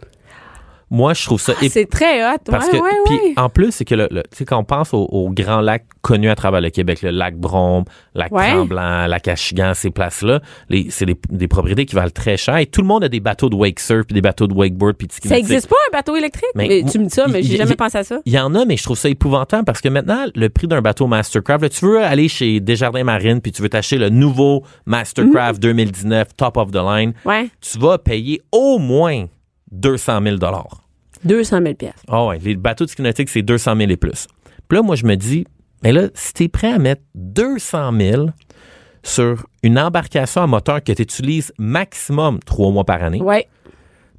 Speaker 2: Moi, je trouve ça
Speaker 1: Ah, c'est très hot.
Speaker 2: Parce
Speaker 1: ouais,
Speaker 2: que,
Speaker 1: ouais,
Speaker 2: puis
Speaker 1: ouais.
Speaker 2: en plus, c'est que le, le- tu sais, quand on pense aux, aux grands lacs connus à travers le Québec, le lac Brome, lac. Tremblant, lac Achigan, ces places-là, c'est des, des propriétés qui valent très cher. Et tout le monde a des bateaux de wake surf, puis des bateaux de wakeboard, puis
Speaker 1: Ça
Speaker 2: nautique.
Speaker 1: existe pas un bateau électrique?
Speaker 2: Mais
Speaker 1: tu me dis ça, mais j'ai jamais pensé à ça.
Speaker 2: Il y en a, mais je trouve ça épouvantable parce que maintenant, le prix d'un bateau Mastercraft, là, tu veux aller chez Desjardins Marine, puis tu veux t'acheter le nouveau Mastercraft 2019 Top of the Line,
Speaker 1: Ouais.
Speaker 2: tu vas payer au moins 200 000
Speaker 1: 200 000 pièces.
Speaker 2: Ah ouais, les bateaux de ski nautique, c'est 200 000 et plus. Puis là, moi, je me dis, mais là, si t'es prêt à mettre 200 000 sur une embarcation à moteur que tu utilises maximum trois mois par année,
Speaker 1: Ouais.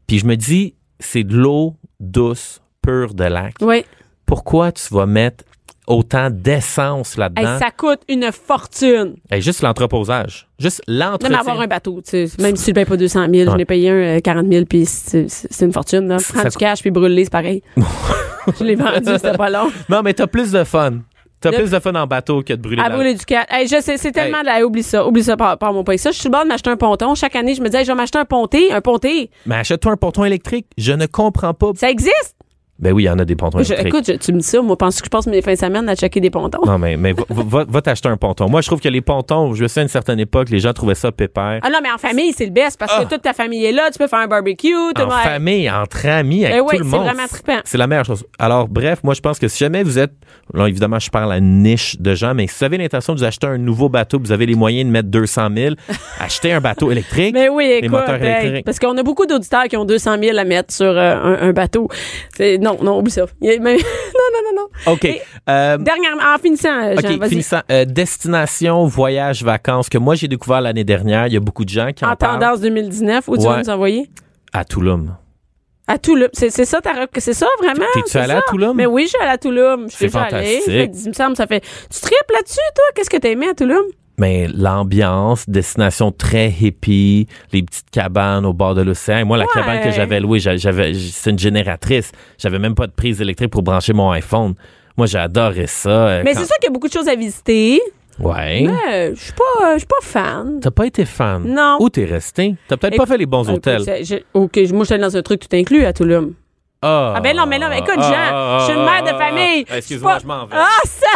Speaker 2: puis je me dis, c'est de l'eau douce, pure de lac.
Speaker 1: Ouais.
Speaker 2: Pourquoi tu vas mettre autant d'essence
Speaker 1: Hey,
Speaker 2: là-dedans?
Speaker 1: ça coûte une fortune.
Speaker 2: Hey, juste l'entreposage. Juste
Speaker 1: Même
Speaker 2: l'entretien.
Speaker 1: avoir un bateau, tu sais. Même si tu ne payes pas 200 000, je
Speaker 2: Ouais.
Speaker 1: l'ai payé un euh, 40 000, puis c'est une fortune. Là. Prends
Speaker 2: Ça
Speaker 1: du cash, puis brûle-les, c'est pareil. je l'ai vendu, c'était pas long.
Speaker 2: Non, mais t'as plus de fun. T'as plus de fun en bateau que de brûler
Speaker 1: À brûler du cash. Hey, je sais, c'est tellement de la... Oublie ça, oublie ça, par, par mon pays. Ça, je suis sur le bord de m'acheter un ponton. Chaque année, je me dis, je vais m'acheter un ponté, un ponté.
Speaker 2: Mais achète-toi un ponton électrique. Je ne comprends pas.
Speaker 1: Ça existe.
Speaker 2: Ben oui, il y en a des pontons
Speaker 1: Je-
Speaker 2: électriques.
Speaker 1: écoute, je- tu me dis ça, moi, pense que je passe mes fins de semaine à checker des pontons?
Speaker 2: Non, mais, mais va, va- va t'acheter un ponton. Moi, je trouve que les pontons, je sais, à une certaine époque, les gens trouvaient ça pépère.
Speaker 1: Ah non, mais en famille, c'est le best parce
Speaker 2: Ah.
Speaker 1: que toute ta famille est là, tu peux faire un barbecue. Tout
Speaker 2: en famille, entre amis, avec
Speaker 1: Eh oui,
Speaker 2: tout le
Speaker 1: c'est
Speaker 2: monde.
Speaker 1: vraiment trippant.
Speaker 2: C'est la meilleure chose. Alors, bref, moi, je pense que si jamais vous êtes, là, évidemment, je parle à une niche de gens, mais si vous avez l'intention de vous acheter un nouveau bateau, vous avez les moyens de mettre 200 000, achetez un bateau électrique.
Speaker 1: Mais oui,
Speaker 2: les
Speaker 1: écoute,
Speaker 2: moteurs
Speaker 1: hey,
Speaker 2: électriques.
Speaker 1: parce qu'on a beaucoup d'auditeurs qui ont 200 000 à mettre sur euh, un, un bateau. C'est- Non, non, oublie ça. Il mais- non, non, non, non.
Speaker 2: OK.
Speaker 1: Et-
Speaker 2: Euh,
Speaker 1: Dernièrement, en finissant, Jean,
Speaker 2: OK, finissant. Euh, destination, voyage, vacances, que moi, j'ai découvert l'année dernière. Il y a beaucoup de gens qui en,
Speaker 1: En
Speaker 2: parlent.
Speaker 1: tendance 2019, où tu vas nous envoyer?
Speaker 2: À Touloum.
Speaker 1: À Touloum. C'est c'est ça, c'est ça vraiment?
Speaker 2: T'es-tu allé à Touloum?
Speaker 1: Mais oui, je suis allée à Touloum. Je suis déjà allée.
Speaker 2: fantastique.
Speaker 1: Ça fait- Il me semble, ça fait. Tu tripes là-dessus, toi? Qu'est-ce que t'as aimé à Touloum?
Speaker 2: Mais l'ambiance, destination très hippie, les petites cabanes au bord de l'océan. Moi, la
Speaker 1: Ouais.
Speaker 2: cabane que j'avais louée, j'a- j'avais, c'est une génératrice. J'avais même pas de prise électrique pour brancher mon iPhone. Moi, j'ai adoré ça. euh,
Speaker 1: Mais
Speaker 2: quand-
Speaker 1: c'est sûr qu'il y a beaucoup de choses à visiter.
Speaker 2: Ouais.
Speaker 1: Mais je suis pas, je suis pas fan.
Speaker 2: T'as pas été fan?
Speaker 1: Non.
Speaker 2: Où t'es resté? T'as peut-être pas fait les bons
Speaker 1: Ah,
Speaker 2: hôtels.
Speaker 1: je- OK, moi, je suis allée dans un truc tout inclus à Touloum.
Speaker 2: Ah,
Speaker 1: Ah ben non, mais non, mais écoute,
Speaker 2: Ah,
Speaker 1: Jean, je suis une mère de famille.
Speaker 2: Excuse-moi,
Speaker 1: Je
Speaker 2: m'en vais.
Speaker 1: Ah, ça!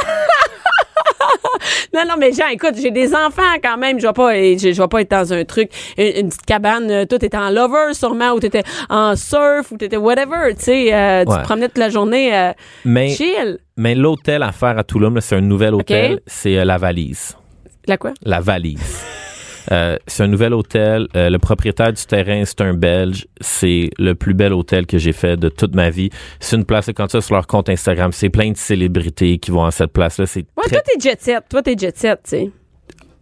Speaker 1: non, non, mais Jean, écoute, j'ai des enfants quand même. Je vais pas, et je, je vais pas être dans un truc, une, une petite cabane, euh, tout était en lover sûrement, ou t'étais en surf, ou t'étais whatever, tu sais, euh, tu
Speaker 2: Ouais.
Speaker 1: te promenais toute la journée euh,
Speaker 2: mais,
Speaker 1: chill.
Speaker 2: mais l'hôtel à faire à Touloum, là, c'est un nouvel hôtel. C'est euh, la valise.
Speaker 1: La quoi?
Speaker 2: La valise. Euh, c'est un nouvel hôtel. Euh, le propriétaire du terrain, c'est un Belge. C'est le plus bel hôtel que j'ai fait de toute ma vie. C'est une place, quand tu vas sur leur compte Instagram, c'est plein de célébrités qui vont à cette place-là. C'est
Speaker 1: Ouais,
Speaker 2: très...
Speaker 1: toi, t'es jet set. Toi, t'es jet set, tu sais.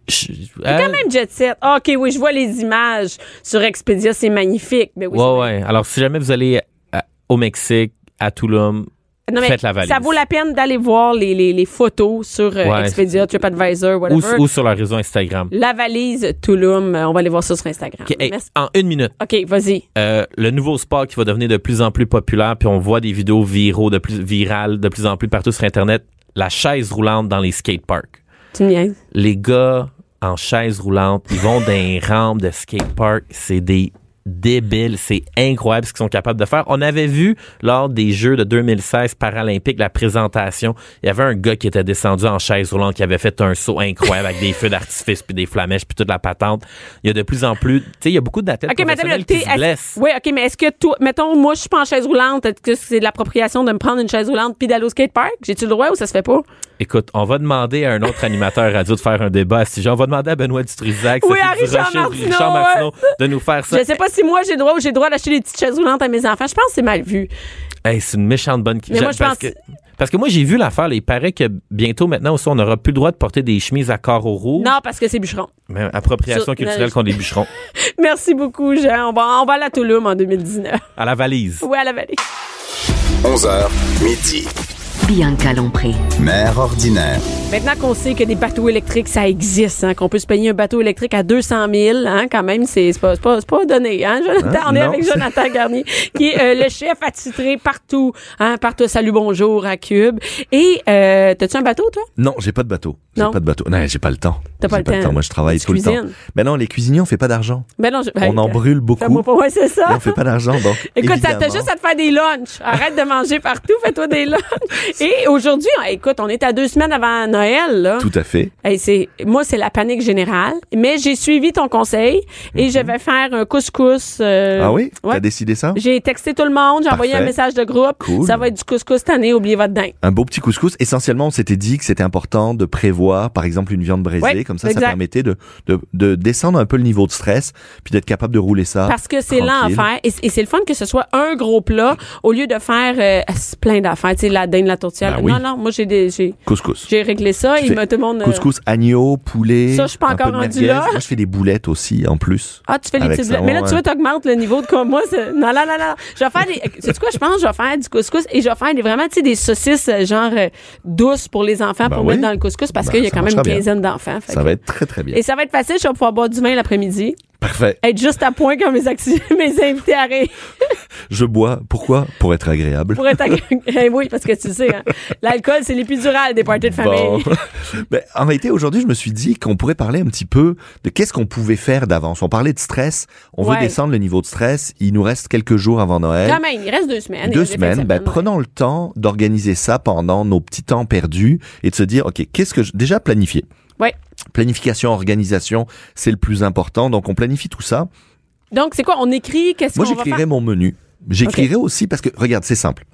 Speaker 2: Je-
Speaker 1: T'es
Speaker 2: euh,
Speaker 1: quand même jet set. Ah, OK, oui, je vois les images sur Expedia, c'est magnifique. Mais oui,
Speaker 2: ouais, ouais. Alors, si jamais vous allez à- au Mexique, à Touloum,
Speaker 1: Non, mais
Speaker 2: Faites la valise.
Speaker 1: Ça vaut la peine d'aller voir les, les, les photos sur euh,
Speaker 2: Ouais.
Speaker 1: Expedia, TripAdvisor,
Speaker 2: ou,
Speaker 1: whatever.
Speaker 2: ou sur leur réseau Instagram.
Speaker 1: La valise Tulum, euh, on va aller voir ça sur Instagram.
Speaker 2: OK, hey,
Speaker 1: Merci.
Speaker 2: en une minute.
Speaker 1: OK, vas-y.
Speaker 2: Euh, le nouveau sport qui va devenir de plus en plus populaire, puis on voit des vidéos viraux de plus virales de plus en plus partout sur Internet, la chaise roulante dans les skateparks.
Speaker 1: Tu me.
Speaker 2: Les gars en chaise roulante, ils vont dans les rampes de skatepark, c'est des débiles, c'est incroyable ce qu'ils sont capables de faire. On avait vu lors des Jeux de 2016 paralympiques la présentation, il y avait un gars qui était descendu en chaise roulante qui avait fait un saut incroyable avec des feux d'artifice puis des flamèches puis toute la patente. Il y a de plus en plus, tu sais, il y a beaucoup d'athlètes
Speaker 1: OK, mais attends,
Speaker 2: professionnels
Speaker 1: t'es-
Speaker 2: qui se blessent.
Speaker 1: Oui, OK, mais est-ce que toi, mettons, moi, je suis pas en chaise roulante, est-ce que c'est de l'appropriation de me prendre une chaise roulante puis d'aller au skatepark? J'ai-tu le droit ou ça se fait pas?
Speaker 2: Écoute, on va demander à un autre animateur radio de faire un débat sujet. On va demander à Benoît Dutrisac,
Speaker 1: Oui,
Speaker 2: Sophie
Speaker 1: à Richard
Speaker 2: Durocher,
Speaker 1: Martineau,
Speaker 2: Richard. Martineau, de nous faire ça.
Speaker 1: Je sais pas si moi, j'ai le droit ou j'ai droit d'acheter des petites chaises roulantes à mes enfants. Je pense que c'est mal vu.
Speaker 2: Hey, c'est une méchante bonne
Speaker 1: Mais moi, je
Speaker 2: parce
Speaker 1: pense-
Speaker 2: que parce que moi j'ai vu l'affaire, il paraît que bientôt maintenant aussi on n'aura plus le droit de porter des chemises à carreaux rouges.
Speaker 1: Non, parce que c'est bûcheron.
Speaker 2: Mais appropriation
Speaker 1: Sur-
Speaker 2: culturelle contre les bûcherons.
Speaker 1: Merci beaucoup, Jean. On va, on va à Touloum en 2019.
Speaker 2: À la valise.
Speaker 1: Oui, à la vallée.
Speaker 3: 11h, midi.
Speaker 4: Bianca Lompré.
Speaker 3: Mère ordinaire.
Speaker 1: Maintenant qu'on sait que des bateaux électriques, ça existe, hein, qu'on peut se payer un bateau électrique à 200 000, hein, quand même, c'est pas, c'est pas, c'est pas donné. Hein, Jonathan, on est
Speaker 5: Non.
Speaker 1: avec Jonathan Garnier, qui est euh, le chef attitré partout, hein, partout. Salut, bonjour à Cube. Et euh, t'as-tu un bateau, toi?
Speaker 5: Non, j'ai pas de bateau. J'ai
Speaker 1: Non?
Speaker 5: pas de bateau. Non, j'ai pas le temps.
Speaker 1: T'as pas
Speaker 5: J'ai
Speaker 1: le temps.
Speaker 5: Moi, je travaille
Speaker 1: Tu
Speaker 5: tout le temps. Mais non, les cuisiniers, on fait pas d'argent.
Speaker 1: Ben non, je,
Speaker 5: On en brûle beaucoup.
Speaker 1: Pas- ouais, c'est ça.
Speaker 5: Et on fait pas d'argent, donc.
Speaker 1: Écoute, ça t'a
Speaker 5: évidemment-
Speaker 1: juste à te faire des lunchs. Arrête de manger partout, fais-toi des lunchs. Et aujourd'hui, écoute, on est à deux semaines avant Noël, là.
Speaker 5: Tout à fait.
Speaker 1: Hey, c'est moi c'est la panique générale, mais j'ai suivi ton conseil et je vais faire un couscous. euh,
Speaker 5: Mhm. Ah oui?
Speaker 1: ouais.
Speaker 5: T'as décidé ça?
Speaker 1: J'ai texté tout le monde, j'ai envoyé un message de groupe.
Speaker 5: Cool.
Speaker 1: Ça va être du couscous cette année, oubliez votre dingue.
Speaker 5: Un beau petit couscous. Essentiellement, on s'était dit que c'était important de prévoir, par exemple, une viande braisée.
Speaker 1: Ouais,
Speaker 5: comme ça,
Speaker 1: exact.
Speaker 5: ça permettait de, de, de descendre un peu le niveau de stress, puis d'être capable de rouler ça.
Speaker 1: Parce que c'est lent à faire et, et c'est le fun que ce soit un gros plat au lieu de faire euh, plein d'affaires, tu sais la dinde, la tourtière.
Speaker 5: Ben oui.
Speaker 1: Non non, moi j'ai des j'ai
Speaker 5: Couscous.
Speaker 1: j'ai réglé ça
Speaker 5: Tu
Speaker 1: et tout le monde euh,
Speaker 5: Couscous, agneau, poulet.
Speaker 1: Ça, je suis pas encore rendu là.
Speaker 5: Moi, je fais des boulettes aussi, en plus.
Speaker 1: Ah, tu fais les
Speaker 5: ça,
Speaker 1: bleus. Mais là, tu
Speaker 5: ouais.
Speaker 1: veux, t'augmentes le niveau de comme moi. c'est- Non, non, non, non. Je vais faire des. C'est quoi, je pense? Je vais faire du couscous et je vais faire des, vraiment, tu sais, des saucisses, euh, genre, euh, douces pour les enfants
Speaker 5: Ben
Speaker 1: pour
Speaker 5: oui.
Speaker 1: mettre dans le couscous parce
Speaker 5: Ben,
Speaker 1: qu'il y a quand même une quinzaine d'enfants.
Speaker 5: Ça
Speaker 1: que-
Speaker 5: va être très, très bien.
Speaker 1: Et ça va être facile. Je vais pouvoir boire du vin l'après-midi.
Speaker 5: Parfait.
Speaker 1: Être juste à point quand mes, mes invités arrivent
Speaker 5: Je bois. Pourquoi? Pour être agréable.
Speaker 1: pour être. à- Eh oui, parce que tu sais, hein, l'alcool, c'est l'épidural des parties de famille.
Speaker 5: Bon. Ben, en réalité, aujourd'hui, je me suis dit qu'on pourrait parler un petit peu de qu'est-ce qu'on pouvait faire d'avance. On parlait de stress. On
Speaker 1: Ouais.
Speaker 5: veut descendre le niveau de stress. Il nous reste quelques jours avant Noël.
Speaker 1: Quand même, il reste deux semaines.
Speaker 5: Deux semaines,
Speaker 1: de
Speaker 5: ben,
Speaker 1: semaine, ouais.
Speaker 5: prenons le temps d'organiser ça pendant nos petits temps perdus et de se dire, OK, qu'est-ce que je... déjà planifier.
Speaker 1: Ouais.
Speaker 5: Planification, organisation, c'est le plus important. Donc, on planifie tout ça.
Speaker 1: Donc, c'est quoi? On écrit? Qu'est-ce
Speaker 5: Moi,
Speaker 1: qu'on va
Speaker 5: j'écrirai mon menu. J'écrirai aussi parce que, regarde, c'est simple.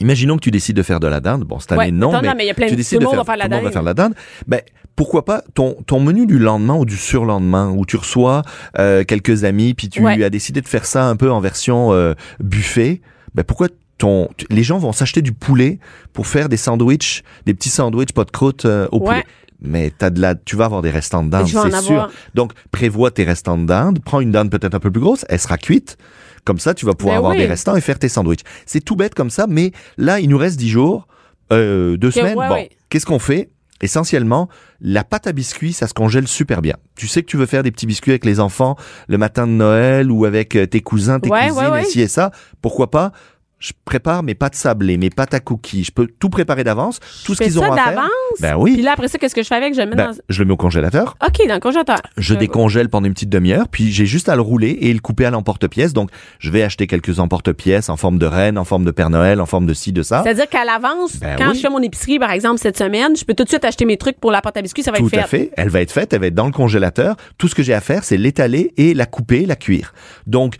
Speaker 5: Imaginons que tu décides de faire de la dinde. Bon, cette année,
Speaker 1: Ouais,
Speaker 5: non,
Speaker 1: attends,
Speaker 5: mais,
Speaker 1: non, mais il y a plein
Speaker 5: tu
Speaker 1: de-
Speaker 5: décides de faire,
Speaker 1: va faire la
Speaker 5: monde va
Speaker 1: dinde.
Speaker 5: faire la dinde. Ben, pourquoi pas ton, ton menu du lendemain ou du surlendemain où tu reçois euh, quelques amis puis tu
Speaker 1: Ouais.
Speaker 5: as décidé de faire ça un peu en version euh, buffet. Ben, pourquoi ton, les gens vont s'acheter du poulet pour faire des sandwichs, des petits sandwichs pas de croûte euh, au
Speaker 1: Ouais.
Speaker 5: poulet. Mais t'as de la, tu vas avoir des restants de dinde, c'est sûr.
Speaker 1: avoir.
Speaker 5: Donc, prévois tes restants de dinde. Prends une dinde peut-être un peu plus grosse. Elle sera cuite. Comme ça, tu vas pouvoir
Speaker 1: Ben
Speaker 5: avoir
Speaker 1: oui.
Speaker 5: des restants et faire tes sandwichs. C'est tout bête comme ça, mais là, il nous reste dix jours, euh, deux semaines.
Speaker 1: ouais,
Speaker 5: bon,
Speaker 1: ouais.
Speaker 5: qu'est-ce qu'on fait? Essentiellement, la pâte à biscuits, ça se congèle super bien. Tu sais que tu veux faire des petits biscuits avec les enfants le matin de Noël ou avec euh, tes cousins, tes
Speaker 1: Ouais,
Speaker 5: cousines, et ci et ça. Pourquoi pas je prépare mes pâtes sablées, mes pâtes à cookies. Je peux tout préparer d'avance, tout ce qu'ils
Speaker 1: ça
Speaker 5: ont à faire.
Speaker 1: d'avance?
Speaker 5: Ben
Speaker 1: Puis
Speaker 5: oui.
Speaker 1: là, après ça, qu'est-ce que je fais avec? Je le mets
Speaker 5: Ben,
Speaker 1: dans.
Speaker 5: je le mets au congélateur.
Speaker 1: OK, dans le congélateur.
Speaker 5: Je
Speaker 1: Euh,
Speaker 5: décongèle pendant une petite demi-heure, puis j'ai juste à le rouler et le couper à l'emporte-pièce. Donc, je vais acheter quelques emporte-pièces en forme de reine, en forme de Père Noël, en forme de ci, de ça.
Speaker 1: C'est-à-dire qu'à l'avance,
Speaker 5: Ben
Speaker 1: quand
Speaker 5: oui.
Speaker 1: je fais mon épicerie, par exemple, cette semaine, je peux tout de suite acheter mes trucs pour la pâte à biscuits, ça va
Speaker 5: Tout
Speaker 1: être fait.
Speaker 5: à fait. Elle va être faite, elle va être dans le congélateur. Tout ce que j'ai à faire, c'est l'étaler et la couper, la cuire. Donc,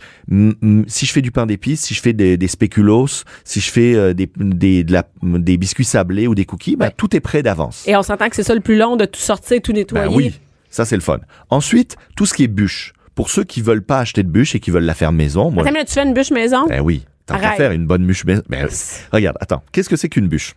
Speaker 5: si je fais du pain d'épices, si je fais des, des spéculoos, si je fais euh, des, des, de la- des biscuits sablés ou des cookies, ben,
Speaker 1: Ouais.
Speaker 5: tout est prêt d'avance.
Speaker 1: Et on s'entend que c'est ça le plus long de tout sortir, tout nettoyer.
Speaker 5: Ben oui, ça c'est le fun. Ensuite, tout ce qui est bûche. Pour ceux qui veulent pas acheter de bûche et qui veulent la faire maison, moi,
Speaker 1: Attends, tu fais une bûche maison?
Speaker 5: Ben oui. Tant qu'à faire une bonne bûche. maison- Ben, regarde, attends. Qu'est-ce que c'est qu'une bûche?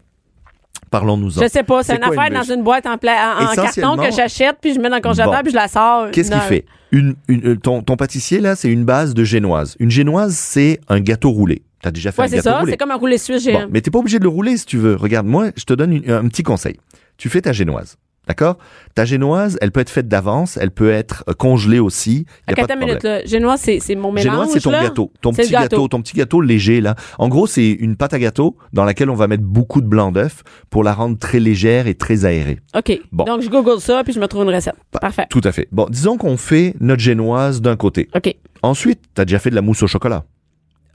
Speaker 5: Parlons-nous-en.
Speaker 1: Je sais pas, c'est une
Speaker 5: quoi
Speaker 1: affaire dans une boîte en, pla- en- carton que j'achète, puis je mets dans le congélateur,
Speaker 5: Bon.
Speaker 1: puis je la sors.
Speaker 5: Qu'est-ce qu'il fait? Une, une, euh, ton, ton pâtissier, là, c'est une base de génoise. Une génoise, c'est un gâteau roulé. T'as déjà fait
Speaker 1: Ouais,
Speaker 5: un gâteau
Speaker 1: ça.
Speaker 5: roulé.
Speaker 1: C'est comme un roulé suisse géant.
Speaker 5: Bon, mais t'es pas obligé de le rouler si tu veux. Regarde, moi, je te donne une- un petit conseil. Tu fais ta génoise. D'accord? Ta génoise, elle peut être faite d'avance, elle peut être euh, congelée aussi. Y a
Speaker 1: Ok,
Speaker 5: pas de
Speaker 1: minute, là. Génois, c'est c'est mon mélange.
Speaker 5: Génoise, c'est ton
Speaker 1: là?
Speaker 5: gâteau. Ton
Speaker 1: C'est
Speaker 5: petit gâteau.
Speaker 1: gâteau.
Speaker 5: ton petit gâteau léger, là. En gros, c'est une pâte à gâteau dans laquelle on va mettre beaucoup de blanc d'œuf pour la rendre très légère et très aérée.
Speaker 1: OK.
Speaker 5: Bon.
Speaker 1: Donc, je google ça, puis je me trouve une recette.
Speaker 5: Pa-
Speaker 1: Parfait.
Speaker 5: Tout à fait. Bon, disons qu'on fait notre génoise d'un côté.
Speaker 1: OK.
Speaker 5: Ensuite, t'as déjà fait de la mousse au chocolat.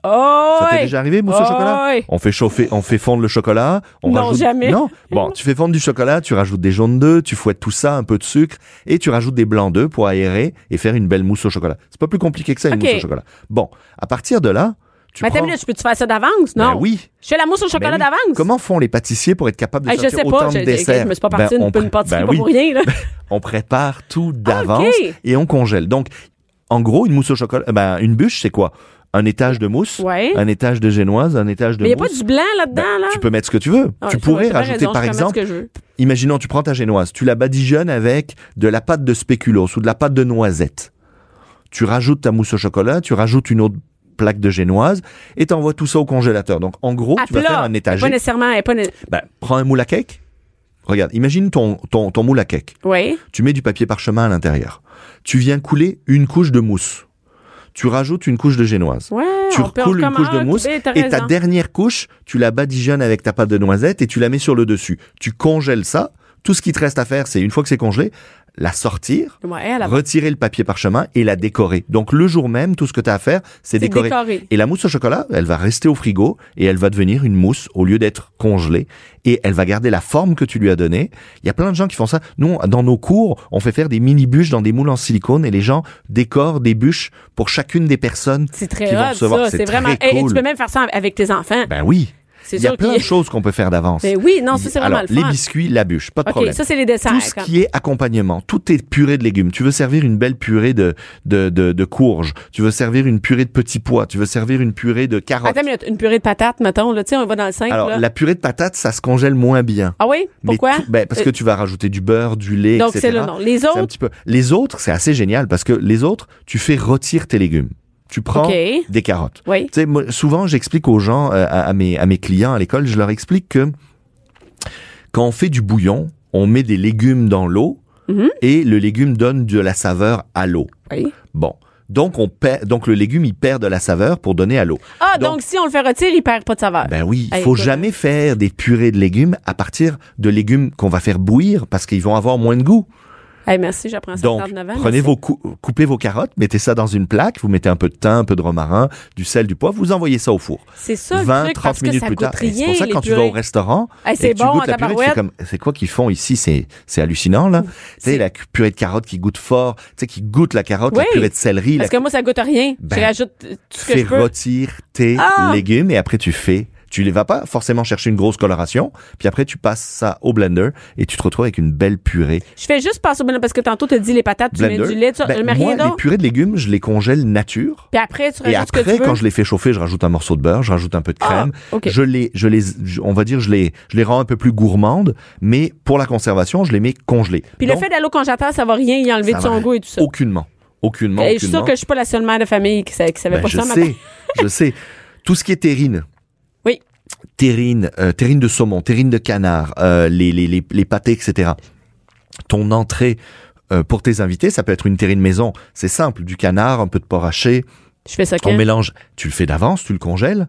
Speaker 1: Oh!
Speaker 5: Ça t'est déjà arrivé, mousse
Speaker 1: Oh,
Speaker 5: au chocolat? On fait chauffer, on fait fondre le chocolat. On
Speaker 1: Non,
Speaker 5: rajoute...
Speaker 1: jamais.
Speaker 5: Non. Bon, tu fais fondre du chocolat, tu rajoutes des jaunes d'œufs, tu fouettes tout ça, un peu de sucre, et tu rajoutes des blancs d'œufs pour aérer et faire une belle mousse au chocolat. C'est pas plus compliqué que ça, une
Speaker 1: Ok.
Speaker 5: mousse au chocolat. Bon, à partir de là, tu
Speaker 1: Mais
Speaker 5: prends...
Speaker 1: une minute, peux-tu faire ça d'avance?
Speaker 5: Ben
Speaker 1: Non?
Speaker 5: oui.
Speaker 1: Je fais la mousse au chocolat
Speaker 5: Ben oui.
Speaker 1: d'avance.
Speaker 5: Comment font les pâtissiers pour être capables de
Speaker 1: Hey, je
Speaker 5: sortir
Speaker 1: sais
Speaker 5: autant
Speaker 1: pas.
Speaker 5: de
Speaker 1: Je, je,
Speaker 5: desserts?
Speaker 1: je me suis pas partie
Speaker 5: Ben,
Speaker 1: une pâtisserie
Speaker 5: ben
Speaker 1: pas
Speaker 5: oui.
Speaker 1: pour rien, là.
Speaker 5: On prépare tout d'avance
Speaker 1: Ok.
Speaker 5: et on congèle. Donc, en gros, une mousse au chocolat, ben, une bûche, c'est quoi? Un étage de mousse,
Speaker 1: Ouais.
Speaker 5: un étage de génoise, un étage de
Speaker 1: Mais il n'y a pas du blanc là-dedans,
Speaker 5: Ben,
Speaker 1: là?
Speaker 5: tu peux mettre ce que tu veux.
Speaker 1: Ah,
Speaker 5: tu pourrais rajouter,
Speaker 1: raison,
Speaker 5: par exemple, imaginons, tu prends ta génoise, tu la badigeonnes avec de la pâte de spéculoos ou de la pâte de noisette. Tu rajoutes ta mousse au chocolat, tu rajoutes une autre plaque de génoise et t'envoies tout ça au congélateur. Donc, en gros,
Speaker 1: À
Speaker 5: tu vas faire un
Speaker 1: est Pas nécessairement. pas
Speaker 5: Ben, prends un moule à cake. Regarde, imagine ton, ton, ton moule à cake.
Speaker 1: Oui.
Speaker 5: Tu mets du papier parchemin à l'intérieur. Tu viens couler une couche de mousse. Tu rajoutes une couche de génoise.
Speaker 1: Ouais.
Speaker 5: tu recoules une couche de mousse
Speaker 1: t'as
Speaker 5: et ta dernière couche, tu la badigeonnes avec ta pâte de noisette et tu la mets sur le dessus. Tu congèles ça. Tout ce qui te reste à faire, c'est une fois que c'est congelé, la sortir,
Speaker 1: Ouais,
Speaker 5: retirer le papier parchemin et la décorer. Donc le jour même, tout ce que tu as à faire, c'est décorer. Et la mousse au chocolat, elle va rester au frigo et elle va devenir une mousse au lieu d'être congelée et elle va garder la forme que tu lui as donnée. Il y a plein de gens qui font ça. Nous, dans nos cours, on fait faire des mini bûches dans des moules en silicone et les gens décorent des bûches pour chacune des personnes qui vont recevoir. C'est
Speaker 1: vraiment.
Speaker 5: très
Speaker 1: Et- Et
Speaker 5: cool.
Speaker 1: tu peux même faire ça avec tes enfants.
Speaker 5: Ben oui. Il y a plein de choses qu'on peut faire d'avance.
Speaker 1: Oui, non, ça, c'est vraiment
Speaker 5: Alors,
Speaker 1: le
Speaker 5: les biscuits, la bûche, pas de
Speaker 1: OK,
Speaker 5: problème.
Speaker 1: ça, c'est les desserts.
Speaker 5: Tout ce qui est accompagnement, tout est purée de légumes. Tu veux servir une belle purée de, de, de, de courges. Tu veux servir une purée de petits pois. Tu veux servir une purée de carottes.
Speaker 1: Attends, minute, une purée de patates, mettons, là, tu sais, on va dans le 5,
Speaker 5: Alors,
Speaker 1: là.
Speaker 5: la purée de patates, ça se congèle moins bien.
Speaker 1: Ah oui? Pourquoi?
Speaker 5: ben, Parce que
Speaker 1: Euh,
Speaker 5: tu vas rajouter du beurre, du lait,
Speaker 1: Donc,
Speaker 5: etc.
Speaker 1: c'est le nom. Les
Speaker 5: C'est un
Speaker 1: autres?
Speaker 5: petit peu. Les autres, c'est assez génial parce que les autres, tu fais rôtir tes légumes. Tu prends des carottes.
Speaker 1: Oui.
Speaker 5: Moi, souvent, j'explique aux gens, euh, à, à mes, à mes clients à l'école, je leur explique que quand on fait du bouillon, on met des légumes dans l'eau
Speaker 1: Mhm.
Speaker 5: et le légume donne de la saveur à l'eau.
Speaker 1: Oui.
Speaker 5: Bon. Donc, on perd, donc le légume, il perd de la saveur pour donner à l'eau.
Speaker 1: Ah, donc,
Speaker 5: Donc-
Speaker 1: si on le fait retirer, il perd pas de saveur.
Speaker 5: Ben oui, il faut jamais faire des purées de légumes à partir de légumes qu'on va faire bouillir parce qu'ils vont avoir moins de goût.
Speaker 1: Hey, merci, j'apprends ça
Speaker 5: Donc,
Speaker 1: à 39 ans.
Speaker 5: prenez
Speaker 1: merci.
Speaker 5: vos cou- coupez vos carottes, mettez ça dans une plaque, vous mettez un peu de thym, un peu de romarin, du sel, du poivre, vous envoyez ça au four.
Speaker 1: C'est ça, le
Speaker 5: 20,
Speaker 1: truc,
Speaker 5: 30
Speaker 1: parce que
Speaker 5: minutes
Speaker 1: ça
Speaker 5: plus tard. C'est pour ça que quand tu vas au restaurant,
Speaker 1: Hey,
Speaker 5: et
Speaker 1: c'est
Speaker 5: que tu
Speaker 1: bon,
Speaker 5: goûtes
Speaker 1: en
Speaker 5: la purée, fais c'est quoi qu'ils font ici? C'est, c'est hallucinant, là. Tu sais, la purée de carottes qui goûte fort, tu sais, qui goûte la carotte,
Speaker 1: Oui,
Speaker 5: la purée de céleri,
Speaker 1: Parce
Speaker 5: la
Speaker 1: que moi, ça goûte rien.
Speaker 5: Ben,
Speaker 1: je rajoute tout ce que
Speaker 5: fais
Speaker 1: je peux.
Speaker 5: rôtir tes
Speaker 1: Ah!
Speaker 5: légumes et après tu fais. Tu les vas pas forcément chercher une grosse coloration, puis après tu passes ça au blender et tu te retrouves avec une belle purée.
Speaker 1: Je fais juste passer au blender parce que tantôt, tu dit les patates, tu
Speaker 5: blender.
Speaker 1: mets du lait, tu
Speaker 5: Ben,
Speaker 1: mets
Speaker 5: moi,
Speaker 1: rien
Speaker 5: les
Speaker 1: d'autre.
Speaker 5: purées de légumes, je les congèle nature.
Speaker 1: Puis après, tu
Speaker 5: Et
Speaker 1: rajoutes ce que
Speaker 5: après,
Speaker 1: veux.
Speaker 5: quand je les fais chauffer, je rajoute un morceau de beurre, je rajoute un peu de
Speaker 1: Ah,
Speaker 5: crème. Je les, je les, je- on va dire, je les, je les rends un peu plus gourmandes, mais pour la conservation, je les mets congelées.
Speaker 1: Puis le fait d'aller au congélateur, ça va rien y enlever de son goût et tout ça.
Speaker 5: Aucunement. Aucunement.
Speaker 1: Et je suis sûre que je suis pas la seule mère de famille qui, sa- qui savait
Speaker 5: Ben,
Speaker 1: pas
Speaker 5: je
Speaker 1: ça.
Speaker 5: sais, je sais. Tout ce qui est terrine. Terrine, euh, terrine de saumon, terrine de canard, euh, les, les, les, les pâtés, etc. Ton entrée euh, pour tes invités, ça peut être une terrine maison. C'est simple, du canard, un peu de porc haché.
Speaker 1: Je fais ça
Speaker 5: On mélange. Tu le fais d'avance, tu le congèles.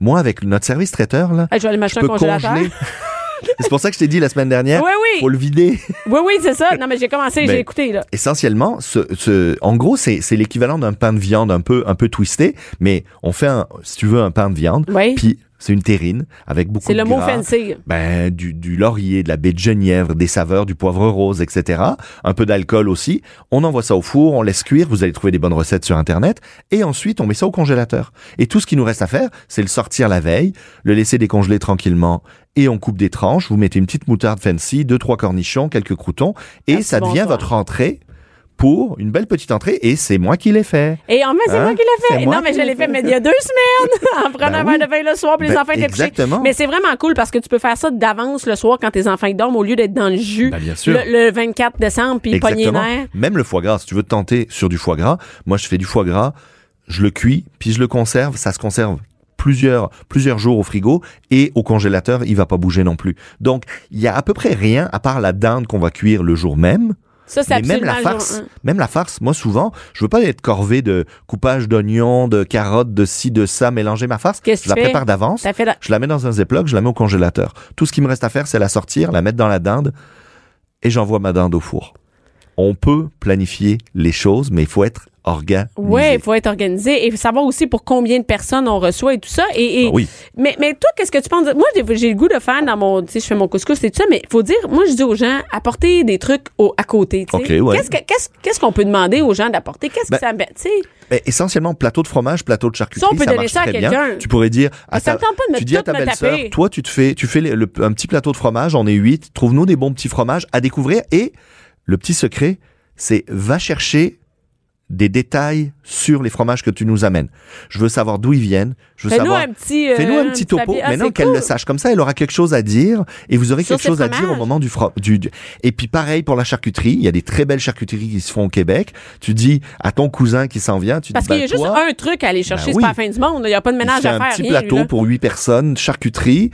Speaker 5: Moi, avec notre service traiteur, là,
Speaker 1: Hey, je vais aller
Speaker 5: je peux congeler. c'est pour ça que je t'ai dit la semaine dernière,
Speaker 1: Oui, oui.
Speaker 5: faut le vider.
Speaker 1: Oui, oui, c'est ça. Non, mais j'ai commencé, j'ai écouté, là.
Speaker 5: essentiellement, ce, ce, en gros, c'est, c'est l'équivalent d'un pain de viande un peu, un peu twisté, mais on fait un, si tu veux, un pain de viande,
Speaker 1: Oui.
Speaker 5: puis c'est une terrine avec beaucoup
Speaker 1: C'est
Speaker 5: de
Speaker 1: le mot fancy.
Speaker 5: ben, du, du laurier, de la baie de genièvre, des saveurs, du poivre rose, etc. Un peu d'alcool aussi. On envoie ça au four, on laisse cuire. Vous allez trouver des bonnes recettes sur Internet. Et ensuite, on met ça au congélateur. Et tout ce qui nous reste à faire, c'est le sortir la veille, le laisser décongeler tranquillement. Et on coupe des tranches. Vous mettez une petite moutarde fancy, deux, trois cornichons, quelques croutons. Et
Speaker 1: Merci,
Speaker 5: ça devient votre entrée pour une belle petite entrée. Et c'est moi qui l'ai fait.
Speaker 1: Et en fait, c'est
Speaker 5: Hein?
Speaker 1: moi qui l'ai fait. Non, mais je
Speaker 5: l'ai
Speaker 1: fait,
Speaker 5: fait.
Speaker 1: mais il y a deux semaines, en prenant
Speaker 5: Ben
Speaker 1: un verre de vin le soir, puis les
Speaker 5: Ben,
Speaker 1: enfants étaient
Speaker 5: exactement.
Speaker 1: Mais c'est vraiment cool parce que tu peux faire ça d'avance le soir quand tes enfants dorment au lieu d'être dans le jus
Speaker 5: Ben, bien sûr.
Speaker 1: le, le 24 décembre puis pogner.
Speaker 5: Même le foie gras, si tu veux te tenter sur du foie gras, moi je fais du foie gras, je le cuis, puis je le conserve, ça se conserve plusieurs plusieurs jours au frigo et au congélateur, il va pas bouger non plus. Donc, il y a à peu près rien à part la dinde qu'on va cuire le jour même.
Speaker 1: Ça, c'est
Speaker 5: même la farce, même la farce, moi souvent, je veux pas être corvé de coupage d'oignons, de carottes, de ci, de ça, mélanger ma farce.
Speaker 1: Qu'est-ce
Speaker 5: Je la prépare d'avance.
Speaker 1: La-
Speaker 5: Je la mets dans un Ziploc, je la mets au congélateur. Tout ce qui me reste à faire, c'est la sortir, la mettre dans la dinde et j'envoie ma dinde au four. On peut planifier les choses, mais il faut être organisé.
Speaker 1: Ouais, il faut être organisé et savoir aussi pour combien de personnes on reçoit et tout ça. Et, et-
Speaker 5: Ah oui.
Speaker 1: mais, mais toi, qu'est-ce que tu penses? Moi, j'ai- le goût de faire dans mon, tu sais, je fais mon couscous et tout ça, mais faut dire, moi, je dis aux gens, apporter des trucs au, à côté, tu sais.
Speaker 5: Ok, ouais.
Speaker 1: Qu'est-ce que- qu'est-ce qu'est-ce qu'on peut demander aux gens d'apporter? Qu'est-ce
Speaker 5: Ben,
Speaker 1: que ça me?
Speaker 5: Mais essentiellement, plateau de fromage, plateau de charcuterie,
Speaker 1: Ça, on peut donner ça à quelqu'un.
Speaker 5: Tu pourrais dire, à
Speaker 1: ça
Speaker 5: ta-
Speaker 1: me tente pas de me
Speaker 5: tu dis à ta belle-sœur, toi, tu te fais, tu fais le- le- un petit plateau de fromage, on est huit, trouve-nous des bons petits fromages à découvrir et le petit secret, c'est va chercher des détails sur les fromages que tu nous amènes. Je veux savoir d'où ils viennent. Je veux
Speaker 1: Fais-nous
Speaker 5: savoir.
Speaker 1: un petit. euh,
Speaker 5: Fais-nous un petit topo.
Speaker 1: Ah,
Speaker 5: Maintenant
Speaker 1: c'est
Speaker 5: qu'elle
Speaker 1: cool.
Speaker 5: le sache. Comme ça, elle aura quelque chose à dire et vous aurez
Speaker 1: Sur
Speaker 5: quelque chose à dire au moment du, fro- du, du- Et puis pareil pour la charcuterie. Il y a des très belles charcuteries qui se font au Québec. Tu dis à ton cousin qui s'en vient, tu
Speaker 1: Parce
Speaker 5: dis,
Speaker 1: qu'il y a
Speaker 5: ben,
Speaker 1: juste un truc à aller chercher,
Speaker 5: Ben
Speaker 1: c'est
Speaker 5: oui.
Speaker 1: pas la fin du monde. Il n'y a pas de ménage à
Speaker 5: un
Speaker 1: faire.
Speaker 5: petit
Speaker 1: rien,
Speaker 5: plateau
Speaker 1: là.
Speaker 5: pour huit personnes, charcuterie,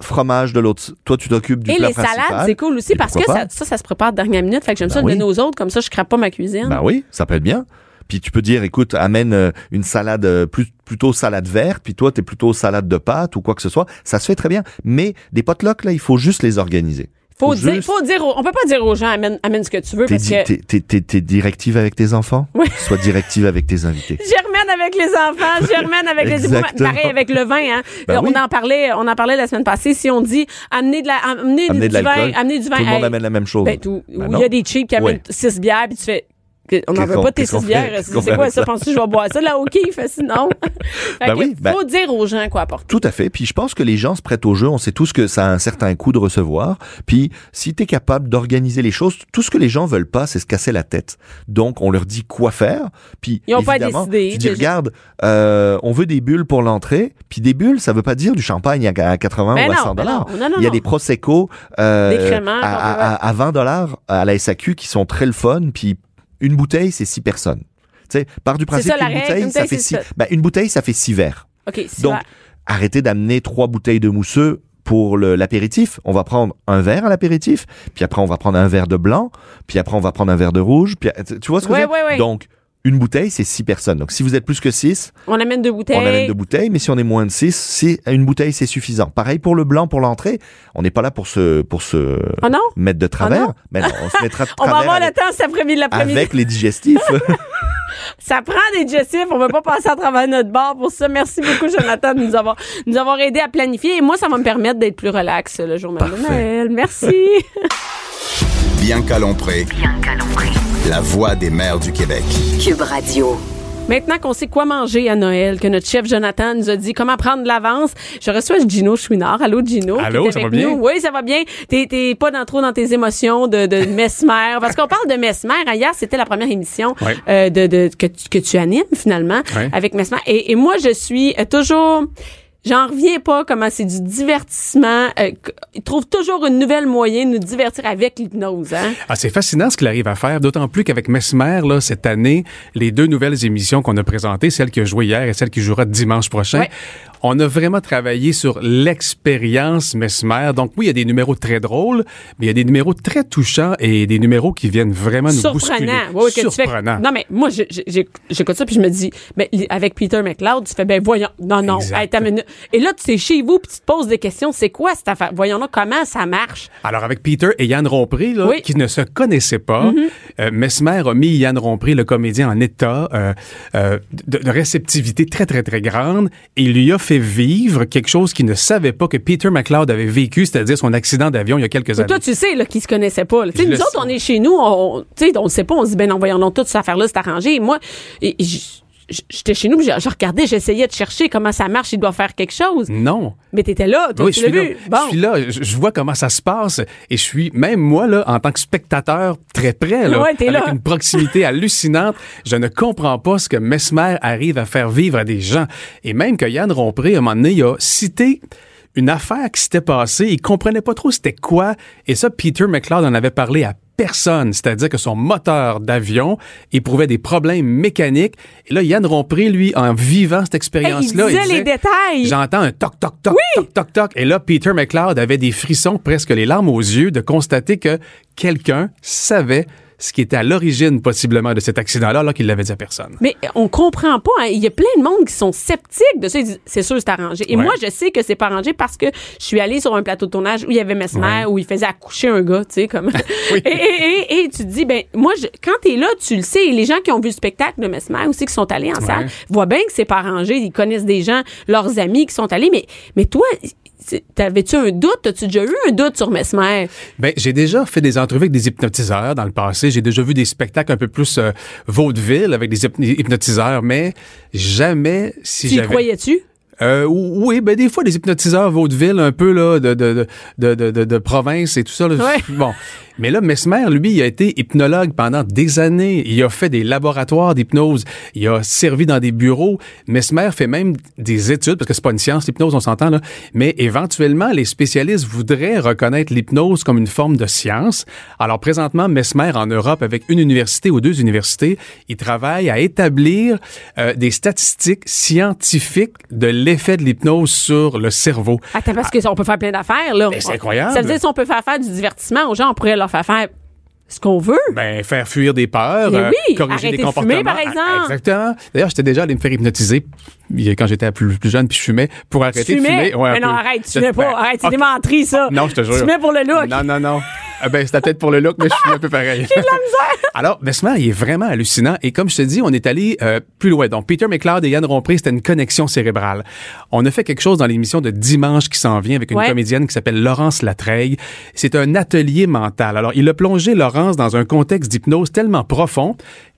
Speaker 5: fromage de l'autre. Toi, tu t'occupes du
Speaker 1: Et
Speaker 5: plat
Speaker 1: les
Speaker 5: principal.
Speaker 1: salades, c'est cool aussi
Speaker 5: Et
Speaker 1: parce que ça, ça, ça se prépare de dernière minute. Fait que j'aime
Speaker 5: Ben
Speaker 1: ça de
Speaker 5: oui.
Speaker 1: donner aux autres, comme ça, je crape pas ma cuisine.
Speaker 5: Ben oui, ça peut être bien. Puis tu peux dire, écoute, amène euh, une salade euh, plus, plutôt salade verte, puis toi, t'es plutôt salade de pâtes ou quoi que ce soit. Ça se fait très bien. Mais des potlucks, là, il faut juste les organiser.
Speaker 1: Faut,
Speaker 5: faut
Speaker 1: dire, faut dire, on peut pas dire aux gens amène, amène ce que tu veux
Speaker 5: T'es, di-
Speaker 1: que
Speaker 5: directive avec tes enfants?
Speaker 1: Oui.
Speaker 5: Sois directive avec tes invités.
Speaker 1: Germaine avec les enfants, Germaine avec les pareil avec le vin hein.
Speaker 5: Ben
Speaker 1: Euh, on
Speaker 5: oui.
Speaker 1: en parlait on en parlait la semaine passée si on dit amener de la amener,
Speaker 5: Amener
Speaker 1: du
Speaker 5: de
Speaker 1: vin, amener du vin
Speaker 5: Tout le monde amène la même chose.
Speaker 1: ben, tout-
Speaker 5: Ben
Speaker 1: il y a des cheap qui amènent
Speaker 5: Ouais.
Speaker 1: six bières puis tu fais on n'en veut pas tes six bières. C'est quoi ça? Penses-tu que je vais boire ça? Là, OK, fait sinon.
Speaker 5: Ben oui, ben-
Speaker 1: faut dire aux gens quoi apporter.
Speaker 5: Tout à fait. Puis je pense que les gens se prêtent au jeu. On sait tous que ça a un certain coût de recevoir. Puis si tu es capable d'organiser les choses, tout ce que les gens veulent pas, c'est se casser la tête. Donc on leur dit quoi faire. Puis
Speaker 1: Ils ont pas décidé,
Speaker 5: tu dis regarde, euh, on veut des bulles pour l'entrée. Puis des bulles, ça veut pas dire du champagne à à 80
Speaker 1: Ben
Speaker 5: ou à
Speaker 1: non,
Speaker 5: 100
Speaker 1: ben
Speaker 5: dollars.
Speaker 1: non,
Speaker 5: Il y a des prosecco euh,
Speaker 1: Des
Speaker 5: à- à- à 20 dollars à la SAQ qui sont très le fun. Puis une bouteille, c'est six personnes. Tu sais, par du principe qu'une bouteille,
Speaker 1: Une
Speaker 5: ça
Speaker 1: bouteille,
Speaker 5: fait six. Ben, une bouteille, ça fait six verres. Donc, arrêtez d'amener trois bouteilles de mousseux pour l'apéritif. On va prendre un verre à l'apéritif, puis après on va prendre un verre de blanc, puis après on va prendre un verre de rouge. Puis, tu vois ce que
Speaker 1: Ouais,
Speaker 5: je veux dire?
Speaker 1: ouais, ouais.
Speaker 5: Donc, une bouteille, c'est six personnes. Donc, si vous êtes plus que six,
Speaker 1: on amène deux bouteilles.
Speaker 5: on amène deux bouteilles, mais si on est moins de six, c'est une bouteille, c'est suffisant. Pareil pour le blanc, pour l'entrée. On n'est pas là pour se, pour se
Speaker 1: Oh non?
Speaker 5: mettre de travers.
Speaker 1: non?
Speaker 5: mais non, on se mettra de
Speaker 1: On va
Speaker 5: travers
Speaker 1: avoir le
Speaker 5: avec,
Speaker 1: temps cet après-midi, l'après-midi.
Speaker 5: avec les digestifs.
Speaker 1: Ça prend des digestifs. On veut pas passer à travers notre bar pour ça. Merci beaucoup, Jonathan, de nous avoir, nous avoir aidé à planifier. Et moi, ça va me permettre d'être plus relax le jour même de
Speaker 5: Parfait.
Speaker 1: Noël. Merci.
Speaker 3: Bianca Lompré,
Speaker 4: Bianca Lompré.
Speaker 3: La voix des mères du Québec.
Speaker 4: Cube Radio.
Speaker 1: Maintenant qu'on sait quoi manger à Noël, que notre chef Jonathan nous a dit comment prendre de l'avance, je reçois Gino Chouinard. Allô, Gino?
Speaker 6: Allô,
Speaker 1: qui est
Speaker 6: ça
Speaker 1: avec
Speaker 6: va bien?
Speaker 1: nous. Oui, ça va bien. T'es, pas dans, trop dans tes émotions de, de mesmer. Parce qu'on parle de mesmer. Hier, c'était la première émission
Speaker 6: Ouais.
Speaker 1: euh, de, de, que, tu, que tu animes, finalement,
Speaker 6: Ouais.
Speaker 1: avec mesmer. Et, et moi, je suis toujours... J'en reviens pas comment c'est du divertissement. Euh, ils trouvent toujours une nouvelle moyen de nous divertir avec l'hypnose. Hein?
Speaker 6: Ah, c'est fascinant ce qu'il arrive à faire, d'autant plus qu'avec Mesmer, là, cette année, les deux nouvelles émissions qu'on a présentées, celle qui a joué hier et celle qui jouera dimanche prochain,
Speaker 1: Ouais.
Speaker 6: On a vraiment travaillé sur l'expérience Mesmer. Donc oui, il y a des numéros très drôles, mais il y a des numéros très touchants et des numéros qui viennent vraiment nous bousculer.
Speaker 1: Tu fais-
Speaker 6: Surprenant.
Speaker 1: non, mais moi, j'écoute ça puis je me dis, mais avec Peter McLeod, tu fais, ben voyons, non, non, hey. Et là, tu es chez vous puis tu te poses des questions. C'est quoi cette affaire? Voyons là comment ça marche.
Speaker 6: Alors, avec Peter et Yann Rompré, là,
Speaker 1: Oui.
Speaker 6: Qui ne se connaissaient pas, euh, Mesmer a mis Yann Rompré, le comédien, en état euh, euh, de, de réceptivité très, très, très grande et il lui a fait vivre quelque chose qu'il ne savait pas que Peter McLeod avait vécu, c'est-à-dire son accident d'avion il y a quelques
Speaker 1: Mais
Speaker 6: années.
Speaker 1: toi, tu sais, là, qu'ils se connaissaient pas. là. Tu sais,
Speaker 6: Je
Speaker 1: nous autres,
Speaker 6: sais.
Speaker 1: on est chez nous, on, tu sais, on le sait pas, on se dit, ben non, voyons donc, toute cette affaire-là, c'est arrangé. Et moi, et- j'étais chez nous, je, je regardais, j'essayais de chercher comment ça marche, il doit faire quelque chose.
Speaker 6: Non.
Speaker 1: Mais t'étais là, toi,
Speaker 6: Oui,
Speaker 1: tu
Speaker 6: je
Speaker 1: l'as
Speaker 6: suis, là.
Speaker 1: vu. Bon.
Speaker 6: je suis là, je, je vois comment ça se passe et je suis, même moi, là, en tant que spectateur, très près, là,
Speaker 1: Ouais,
Speaker 6: avec
Speaker 1: là.
Speaker 6: une proximité hallucinante, je ne comprends pas ce que Mesmer arrive à faire vivre à des gens. Et même que Yann Rompré, à un moment donné, il a cité une affaire qui s'était passée, il comprenait pas trop c'était quoi, et ça, Peter McLeod en avait parlé à personne, c'est-à-dire que son moteur d'avion éprouvait des problèmes mécaniques. Et là, Yann Rompré, lui, en vivant cette
Speaker 1: Hey, il
Speaker 6: expérience-là,
Speaker 1: disait les détails.
Speaker 6: J'entends un toc, toc, toc, toc, toc, toc. Et là, Peter McLeod avait des frissons, presque les larmes aux yeux, de constater que quelqu'un savait ce qui était à l'origine, possiblement, de cet accident-là, alors qu'il l'avait dit à personne.
Speaker 1: Mais on comprend pas. hein. Il y a plein de monde qui sont sceptiques de ça. C'est sûr, c'est arrangé. Et
Speaker 6: Ouais.
Speaker 1: moi, je sais que c'est pas arrangé parce que je suis allée sur un plateau de tournage où il y avait Mesmer,
Speaker 6: Ouais.
Speaker 1: où il faisait accoucher un gars, tu sais, comme.
Speaker 6: Oui.
Speaker 1: et, et, et, et tu te dis, ben, moi, je, quand t'es là, tu le sais. Et les gens qui ont vu le spectacle de Mesmer aussi, qui sont allés en salle, voient bien que c'est pas arrangé. Ils connaissent des gens, leurs amis qui sont allés. Mais, mais toi, t'avais-tu un doute? As-tu déjà eu un doute sur Mesmer?
Speaker 6: Ben, j'ai déjà fait des entrevues avec des hypnotiseurs dans le passé. J'ai déjà vu des spectacles un peu plus euh, vaudeville avec des hyp- hypnotiseurs, mais jamais si
Speaker 1: Tu y
Speaker 6: j'avais...
Speaker 1: croyais-tu?
Speaker 6: Euh, oui, ben des fois des hypnotiseurs vaudeville un peu là de de de de, de, de- de province et tout ça. là,
Speaker 1: Ouais.
Speaker 6: Bon, Mais là, Mesmer, lui, il a été hypnologue pendant des années. Il a fait des laboratoires d'hypnose. Il a servi dans des bureaux. Mesmer fait même des études, parce que c'est pas une science, l'hypnose, on s'entend, là. Mais éventuellement, les spécialistes voudraient reconnaître l'hypnose comme une forme de science. Alors, présentement, Mesmer, en Europe, avec une université ou deux universités, il travaille à établir euh, des statistiques scientifiques de l'effet de l'hypnose sur le cerveau.
Speaker 1: Attends, parce que on peut faire plein d'affaires, là.
Speaker 6: Ben, c'est incroyable.
Speaker 1: Ça veut dire si on peut faire faire du divertissement aux gens, on pourrait leur faire faire ce qu'on veut.
Speaker 6: Ben, faire fuir des peurs, euh,
Speaker 1: oui,
Speaker 6: corriger des
Speaker 1: de
Speaker 6: comportements.
Speaker 1: fumer, par exemple.
Speaker 6: Exactement. D'ailleurs, j'étais déjà allé me faire hypnotiser quand j'étais plus, plus jeune puis je fumais pour arrêter
Speaker 1: Tu
Speaker 6: de fumer. Ouais,
Speaker 1: mais non,
Speaker 6: peu.
Speaker 1: arrête, tu fumais pas. arrête, c'est
Speaker 6: ok.
Speaker 1: des menteries, ça.
Speaker 6: Non, je te jure.
Speaker 1: Tu fumais pour le look.
Speaker 6: Non, non, non. Ah ben, c'était peut-être pour le look, mais je suis un peu pareil.
Speaker 1: J'ai de la misère.
Speaker 6: Alors, Mesmer, il est vraiment hallucinant. Et comme je te dis, on est allé euh, plus loin. Donc, Peter McLeod et Yann Rompré, c'était une connexion cérébrale. On a fait quelque chose dans l'émission de dimanche qui s'en vient avec une
Speaker 1: Ouais.
Speaker 6: comédienne qui s'appelle Laurence Latreille. C'est un atelier mental. Alors, il a plongé Laurence dans un contexte d'hypnose tellement profond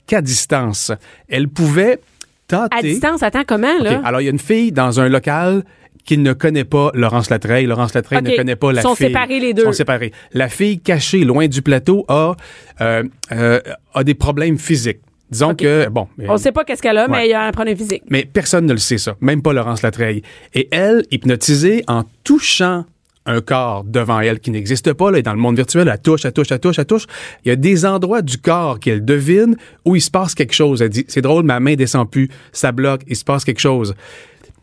Speaker 6: qu'à distance, elle pouvait tenter...
Speaker 1: À distance, attends, comment, là?
Speaker 6: Alors, il y a une fille dans un local qui ne connaît pas Laurence Latreille. Laurence Latreille ne connaît pas la
Speaker 1: Ils sont
Speaker 6: fille.
Speaker 1: séparés, les deux.
Speaker 6: Ils sont séparés. La fille cachée loin du plateau a, euh, euh, a des problèmes physiques. Disons que, bon.
Speaker 1: On sait pas qu'est-ce qu'elle a,
Speaker 6: Ouais.
Speaker 1: mais il y a un problème physique.
Speaker 6: Mais personne ne le sait, ça. Même pas Laurence Latreille. Et elle, hypnotisée en touchant un corps devant elle qui n'existe pas, là, et dans le monde virtuel, elle touche, elle touche, elle touche, elle touche. Il y a des endroits du corps qu'elle devine où il se passe quelque chose. Elle dit, c'est drôle, ma main descend plus, ça bloque, il se passe quelque chose.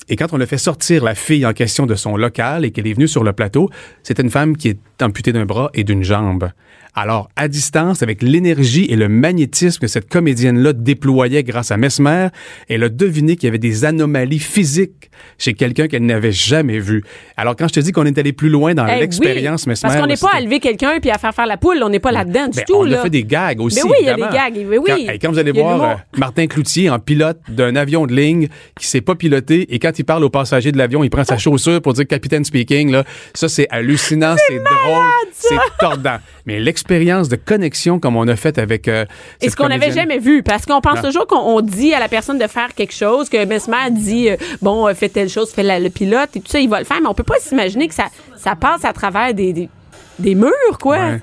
Speaker 6: Et quand on a fait sortir la fille en question de son local et qu'elle est venue sur le plateau, c'était une femme qui est amputée d'un bras et d'une jambe. Alors, à distance, avec l'énergie et le magnétisme que cette comédienne-là déployait grâce à Mesmer, elle a deviné qu'il y avait des anomalies physiques chez quelqu'un qu'elle n'avait jamais vu. Alors, quand je te dis qu'on est allé plus loin dans
Speaker 1: Eh
Speaker 6: l'expérience
Speaker 1: oui,
Speaker 6: Mesmer...
Speaker 1: Parce qu'on n'est pas à lever quelqu'un puis à faire faire la poule. On n'est pas là-dedans du
Speaker 6: ben,
Speaker 1: tout.
Speaker 6: on
Speaker 1: là.
Speaker 6: a fait des gags aussi.
Speaker 1: Mais oui, il y a des gags, oui, oui.
Speaker 6: Quand, hey, quand vous allez voir euh, Martin Cloutier en pilote d'un avion de ligne qui s'est pas piloté et quand il parle aux passagers de l'avion, il prend sa chaussure pour dire capitaine speaking. Là, ça, c'est hallucinant, c'est drôle, c'est tordant. Mais l'expérience de connexion comme on a fait avec. euh,
Speaker 1: Et ce qu'on n'avait jamais vu, parce qu'on pense
Speaker 6: Non.
Speaker 1: toujours qu'on on dit à la personne de faire quelque chose, que Mesmer dit, euh, bon, euh, fais telle chose, fais la- le pilote, et tout ça, il va le faire, mais on peut pas s'imaginer que ça, ça passe à travers des, des, des murs, quoi.
Speaker 6: Ouais.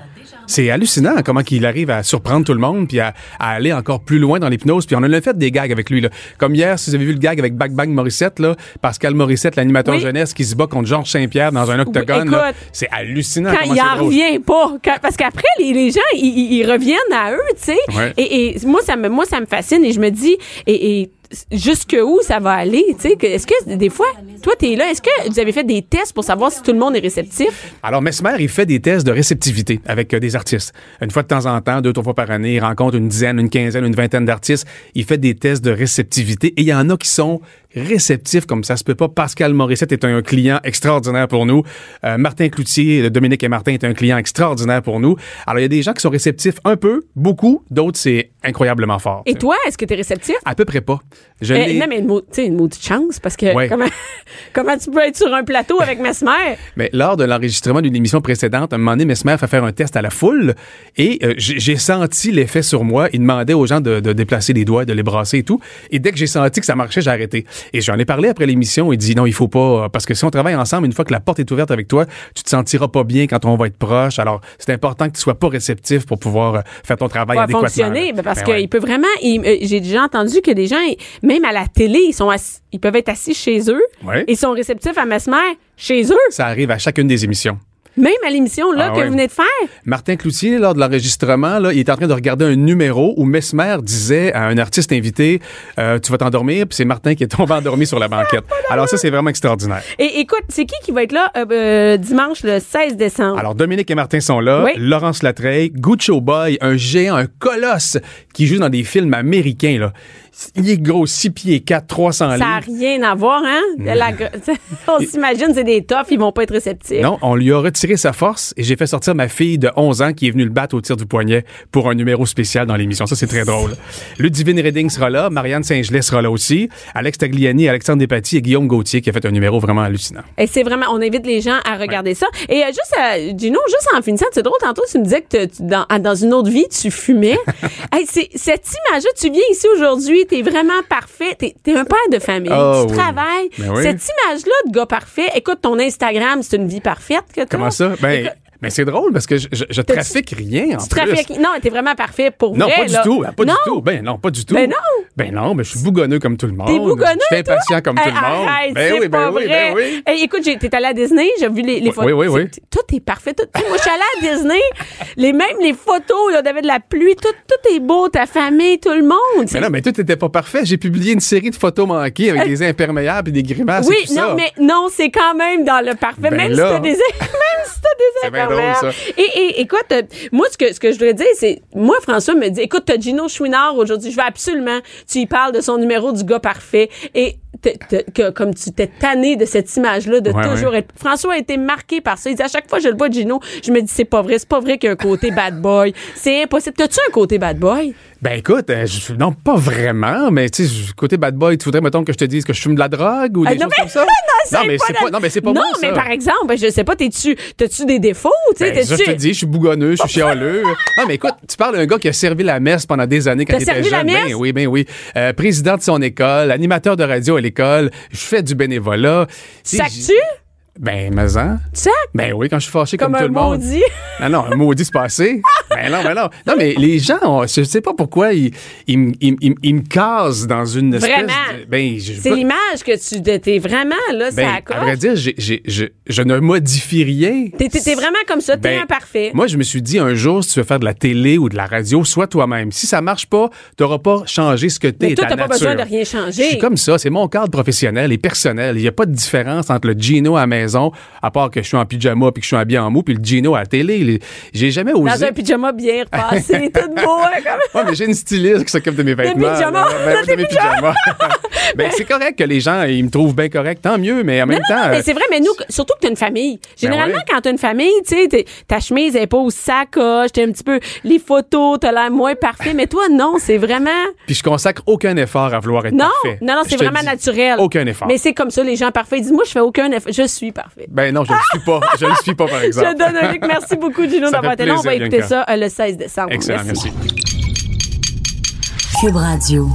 Speaker 6: C'est hallucinant comment il arrive à surprendre tout le monde puis à, à aller encore plus loin dans l'hypnose. Puis on a fait des gags avec lui. Là. Comme hier, si vous avez vu le gag avec Bang Bang Morissette, là, Pascal Morissette, l'animateur
Speaker 1: Oui.
Speaker 6: jeunesse, qui se bat contre Georges Saint-Pierre dans un octogone. c'est hallucinant.
Speaker 1: Quand il en revient pas. Quand- parce qu'après, les, les gens, ils, ils- ils reviennent à eux, tu sais.
Speaker 6: Ouais.
Speaker 1: Et, et moi, ça me, moi, ça me fascine et je me dis, et, et jusque où ça va aller, tu sais. Est-ce que des fois, toi, t'es là, est-ce que vous avez fait des tests pour savoir si tout le monde est réceptif?
Speaker 6: Alors, Mesmer, il fait des tests de réceptivité avec euh, des artistes. Une fois de temps en temps, deux, trois fois par année, il rencontre une dizaine, une quinzaine, une vingtaine d'artistes. Il fait des tests de réceptivité et il y en a qui sont réceptifs comme ça se peut pas. Pascal Morissette est un client extraordinaire pour nous. Euh, Martin Cloutier, Dominique et Martin est un client extraordinaire pour nous. Alors, il y a des gens qui sont réceptifs un peu, beaucoup. D'autres, c'est incroyablement fort.
Speaker 1: Et toi, est-ce que t'es réceptif?
Speaker 6: À peu près pas. Je l'ai-
Speaker 1: non, mais une, tu sais, une maudite chance, parce que
Speaker 6: Ouais.
Speaker 1: comment, comment tu peux être sur un plateau avec Mesmer?
Speaker 6: Mais lors de l'enregistrement d'une émission précédente, un moment donné, Mesmer fait faire un test à la foule et euh, j'ai senti l'effet sur moi. Il demandait aux gens de, de déplacer les doigts, de les brasser et tout. Et dès que j'ai senti que ça marchait, j'ai arrêté. Et j'en ai parlé après l'émission. Il dit non, il faut pas, euh, parce que si on travaille ensemble, une fois que la porte est ouverte avec toi, tu te sentiras pas bien quand on va être proche. Alors, c'est important que tu sois pas réceptif pour pouvoir euh, faire ton travail
Speaker 1: va
Speaker 6: adéquatement.
Speaker 1: fonctionner ben parce
Speaker 6: Ben
Speaker 1: qu'il
Speaker 6: ouais.
Speaker 1: peut vraiment euh, j'ai déjà entendu que des gens ils- même à la télé ils sont assis- ils peuvent être assis chez eux
Speaker 6: Ouais.
Speaker 1: et sont réceptifs à Mesmer chez eux
Speaker 6: Ça arrive à chacune des émissions.
Speaker 1: Même à l'émission là
Speaker 6: Ah
Speaker 1: que vous venez de faire
Speaker 6: Martin Cloutier, lors de l'enregistrement, là, il est en train de regarder un numéro où Mesmer disait à un artiste invité euh, Tu vas t'endormir, puis c'est Martin qui est tombé endormi sur la banquette. Alors, ça, c'est vraiment extraordinaire.
Speaker 1: et écoute c'est qui qui va être là euh, euh, dimanche le 16 décembre?
Speaker 6: Alors, Dominique et Martin sont là.
Speaker 1: Oui.
Speaker 6: Laurence Latreille, Guccio Boy, un géant, un colosse qui joue dans des films américains. Là. Il est gros, 6 pieds 4, 300
Speaker 1: ça n'a
Speaker 6: livres.
Speaker 1: rien à voir hein? La gr- on s'imagine c'est des toughs ils vont pas être réceptifs
Speaker 6: Non, on lui a retiré sa force et j'ai fait sortir ma fille de 11 ans qui est venue le battre au tir du poignet pour un numéro spécial dans l'émission. Ça, c'est très drôle. Ludivine Redding sera là, Marianne Saint-Gelais sera là aussi, Alex Tagliani, Alexandre Despatie et Guillaume Gauthier qui a fait un numéro vraiment hallucinant.
Speaker 1: Et c'est vraiment, on invite les gens à regarder ça. Et euh, juste, euh, Gino, juste en finissant, c'est drôle, tantôt, tu me disais que dans, dans une autre vie, tu fumais. hey, cette image-là, tu viens ici aujourd'hui, t'es vraiment parfait, t'es, un père de famille,
Speaker 6: Ah,
Speaker 1: tu
Speaker 6: oui.
Speaker 1: travailles.
Speaker 6: Ben oui.
Speaker 1: Cette image-là de gars parfait, écoute, ton Instagram, c'est une vie parfaite que t'as.
Speaker 6: Comment ça? Ben,
Speaker 1: Écoute,
Speaker 6: Mais c'est drôle parce que je, je, je trafique rien en
Speaker 1: Tu
Speaker 6: plus.
Speaker 1: trafiques- Non, t'es vraiment parfait pour
Speaker 6: Non,
Speaker 1: vrai.
Speaker 6: pas du tout. Pas
Speaker 1: non?
Speaker 6: du tout. Ben non, pas du tout.
Speaker 1: Ben non.
Speaker 6: Ben non, mais je suis bougonneux comme tout le monde.
Speaker 1: T'es bougonneux,
Speaker 6: Je suis impatient comme
Speaker 1: Hey,
Speaker 6: tout le monde.
Speaker 1: Arrête,
Speaker 6: ben
Speaker 1: c'est
Speaker 6: oui, ben oui, ben oui.
Speaker 1: Hey, écoute, t'es allé à Disney, j'ai vu les, les
Speaker 6: Oui,
Speaker 1: photos.
Speaker 6: oui, oui,
Speaker 1: C'est- Tout est parfait. Tout, moi, je suis allée à Disney. Les, même les photos, là, il y avait de la pluie. Tout, tout est beau, ta famille, tout le monde.
Speaker 6: Mais non, mais tout n'était pas parfait. J'ai publié une série de photos manquées avec des imperméables et des grimaces
Speaker 1: oui,
Speaker 6: et tout
Speaker 1: non,
Speaker 6: ça.
Speaker 1: mais non, c'est quand même dans le parfait.
Speaker 6: Ben
Speaker 1: même,
Speaker 6: là.
Speaker 1: si t'as des, même si t'as des imperméables.
Speaker 6: Drôle, ça.
Speaker 1: Et, et écoute, euh, moi, ce que, ce que je voudrais dire, c'est, moi, François me dit, écoute, t'as Gino Chouinard aujourd'hui, je veux absolument, tu y parles de son numéro du gars parfait. Et que, comme tu t'es tanné de cette image-là, de
Speaker 6: Ouais,
Speaker 1: toujours
Speaker 6: ouais.
Speaker 1: être. François a été marqué par ça. Il dit, à chaque fois que je le vois, Gino, je me dis, c'est pas vrai, c'est pas vrai qu'il y a un côté bad boy. C'est impossible. T'as-tu un côté bad boy?
Speaker 6: Ben écoute, euh, je- non, pas vraiment, mais tu sais, côté bad boy, tu voudrais, mettons, que je te dise que je fume de la drogue ou des
Speaker 1: Ah, non,
Speaker 6: choses
Speaker 1: mais-
Speaker 6: comme ça?
Speaker 1: non,
Speaker 6: mais
Speaker 1: pas
Speaker 6: c'est pas, non, mais c'est pas
Speaker 1: Non,
Speaker 6: ça.
Speaker 1: mais par exemple, ben, je sais pas, t'es-tu, t'as-tu des défauts? Tu sais,
Speaker 6: Ben, ça, je te dis, je suis bougonneux, je suis chialeux. Non, mais écoute, tu parles d'un gars qui a servi la messe pendant des années quand il était jeune. Ben oui, ben oui. Euh, président de son école, animateur de radio l'école, je fais du bénévolat. Tu sais,
Speaker 1: Sacs-tu?
Speaker 6: j- Ben, mais hein?
Speaker 1: Sac?
Speaker 6: Ben oui, quand je suis fâché comme,
Speaker 1: Comme
Speaker 6: tout le monde.
Speaker 1: maudit.
Speaker 6: Non, non, un maudit se passé. ben non, ben non. Non, mais les gens, on- je sais pas pourquoi ils, ils, me- ils, ils- me casent dans une espèce
Speaker 1: Vraiment.
Speaker 6: de... Ben,
Speaker 1: C'est l'image que tu t'es vraiment là,
Speaker 6: ben,
Speaker 1: ça
Speaker 6: à
Speaker 1: accroche.
Speaker 6: vrai dire, j'ai- j'ai- je, je ne modifie rien.
Speaker 1: T'es, t'es- t'es vraiment comme ça, t'es
Speaker 6: Ben,
Speaker 1: imparfait.
Speaker 6: Moi, je me suis dit un jour, si tu veux faire de la télé ou de la radio, sois toi-même. Si ça marche pas, t'auras pas changé ce que t'es.
Speaker 1: Mais toi,
Speaker 6: ta
Speaker 1: t'as pas besoin de rien changer.
Speaker 6: Je suis comme ça. C'est mon cadre professionnel et personnel. Il n'y a pas de différence entre le Gino à la maison, à part que je suis en pyjama puis que je suis habillé en mou, puis le Gino à la télé. J'ai jamais osé.
Speaker 1: Dans un pyjama bien repassé, tout beau, hein, comme...
Speaker 6: Ouais, mais j'ai une styliste qui s'occupe de mes vêtements.
Speaker 1: pyjamas.
Speaker 6: là. Ben,
Speaker 1: Des
Speaker 6: pyjamas. ben, c'est correct que les gens, ils me trouvent bien correct. Tant mieux, mais en même temps.
Speaker 1: mais c'est vrai, mais nous, surtout que t'as une famille. Généralement,
Speaker 6: Ben ouais.
Speaker 1: quand t'as une famille, tu sais, ta chemise est pas au sacoche, t'es un petit peu, les photos, t'as l'air moins parfait, mais toi, non, c'est vraiment,
Speaker 6: Puis je consacre aucun effort à vouloir être
Speaker 1: non,
Speaker 6: parfait.
Speaker 1: non, non, c'est vraiment naturel.
Speaker 6: Aucun effort.
Speaker 1: Mais c'est comme ça, les gens parfaits, ils disent, moi, je fais aucun effort, je suis parfait.
Speaker 6: Ben non, je ne le suis pas. Je ne le suis pas, par
Speaker 1: Je
Speaker 6: exemple.
Speaker 1: te donne un look. Merci beaucoup, Gino,
Speaker 6: Ça
Speaker 1: d'avoir
Speaker 6: fait
Speaker 1: été là. On va écouter
Speaker 6: Bianca.
Speaker 1: ça euh, le 16 décembre.
Speaker 6: Excellent, merci.
Speaker 4: Cube Radio.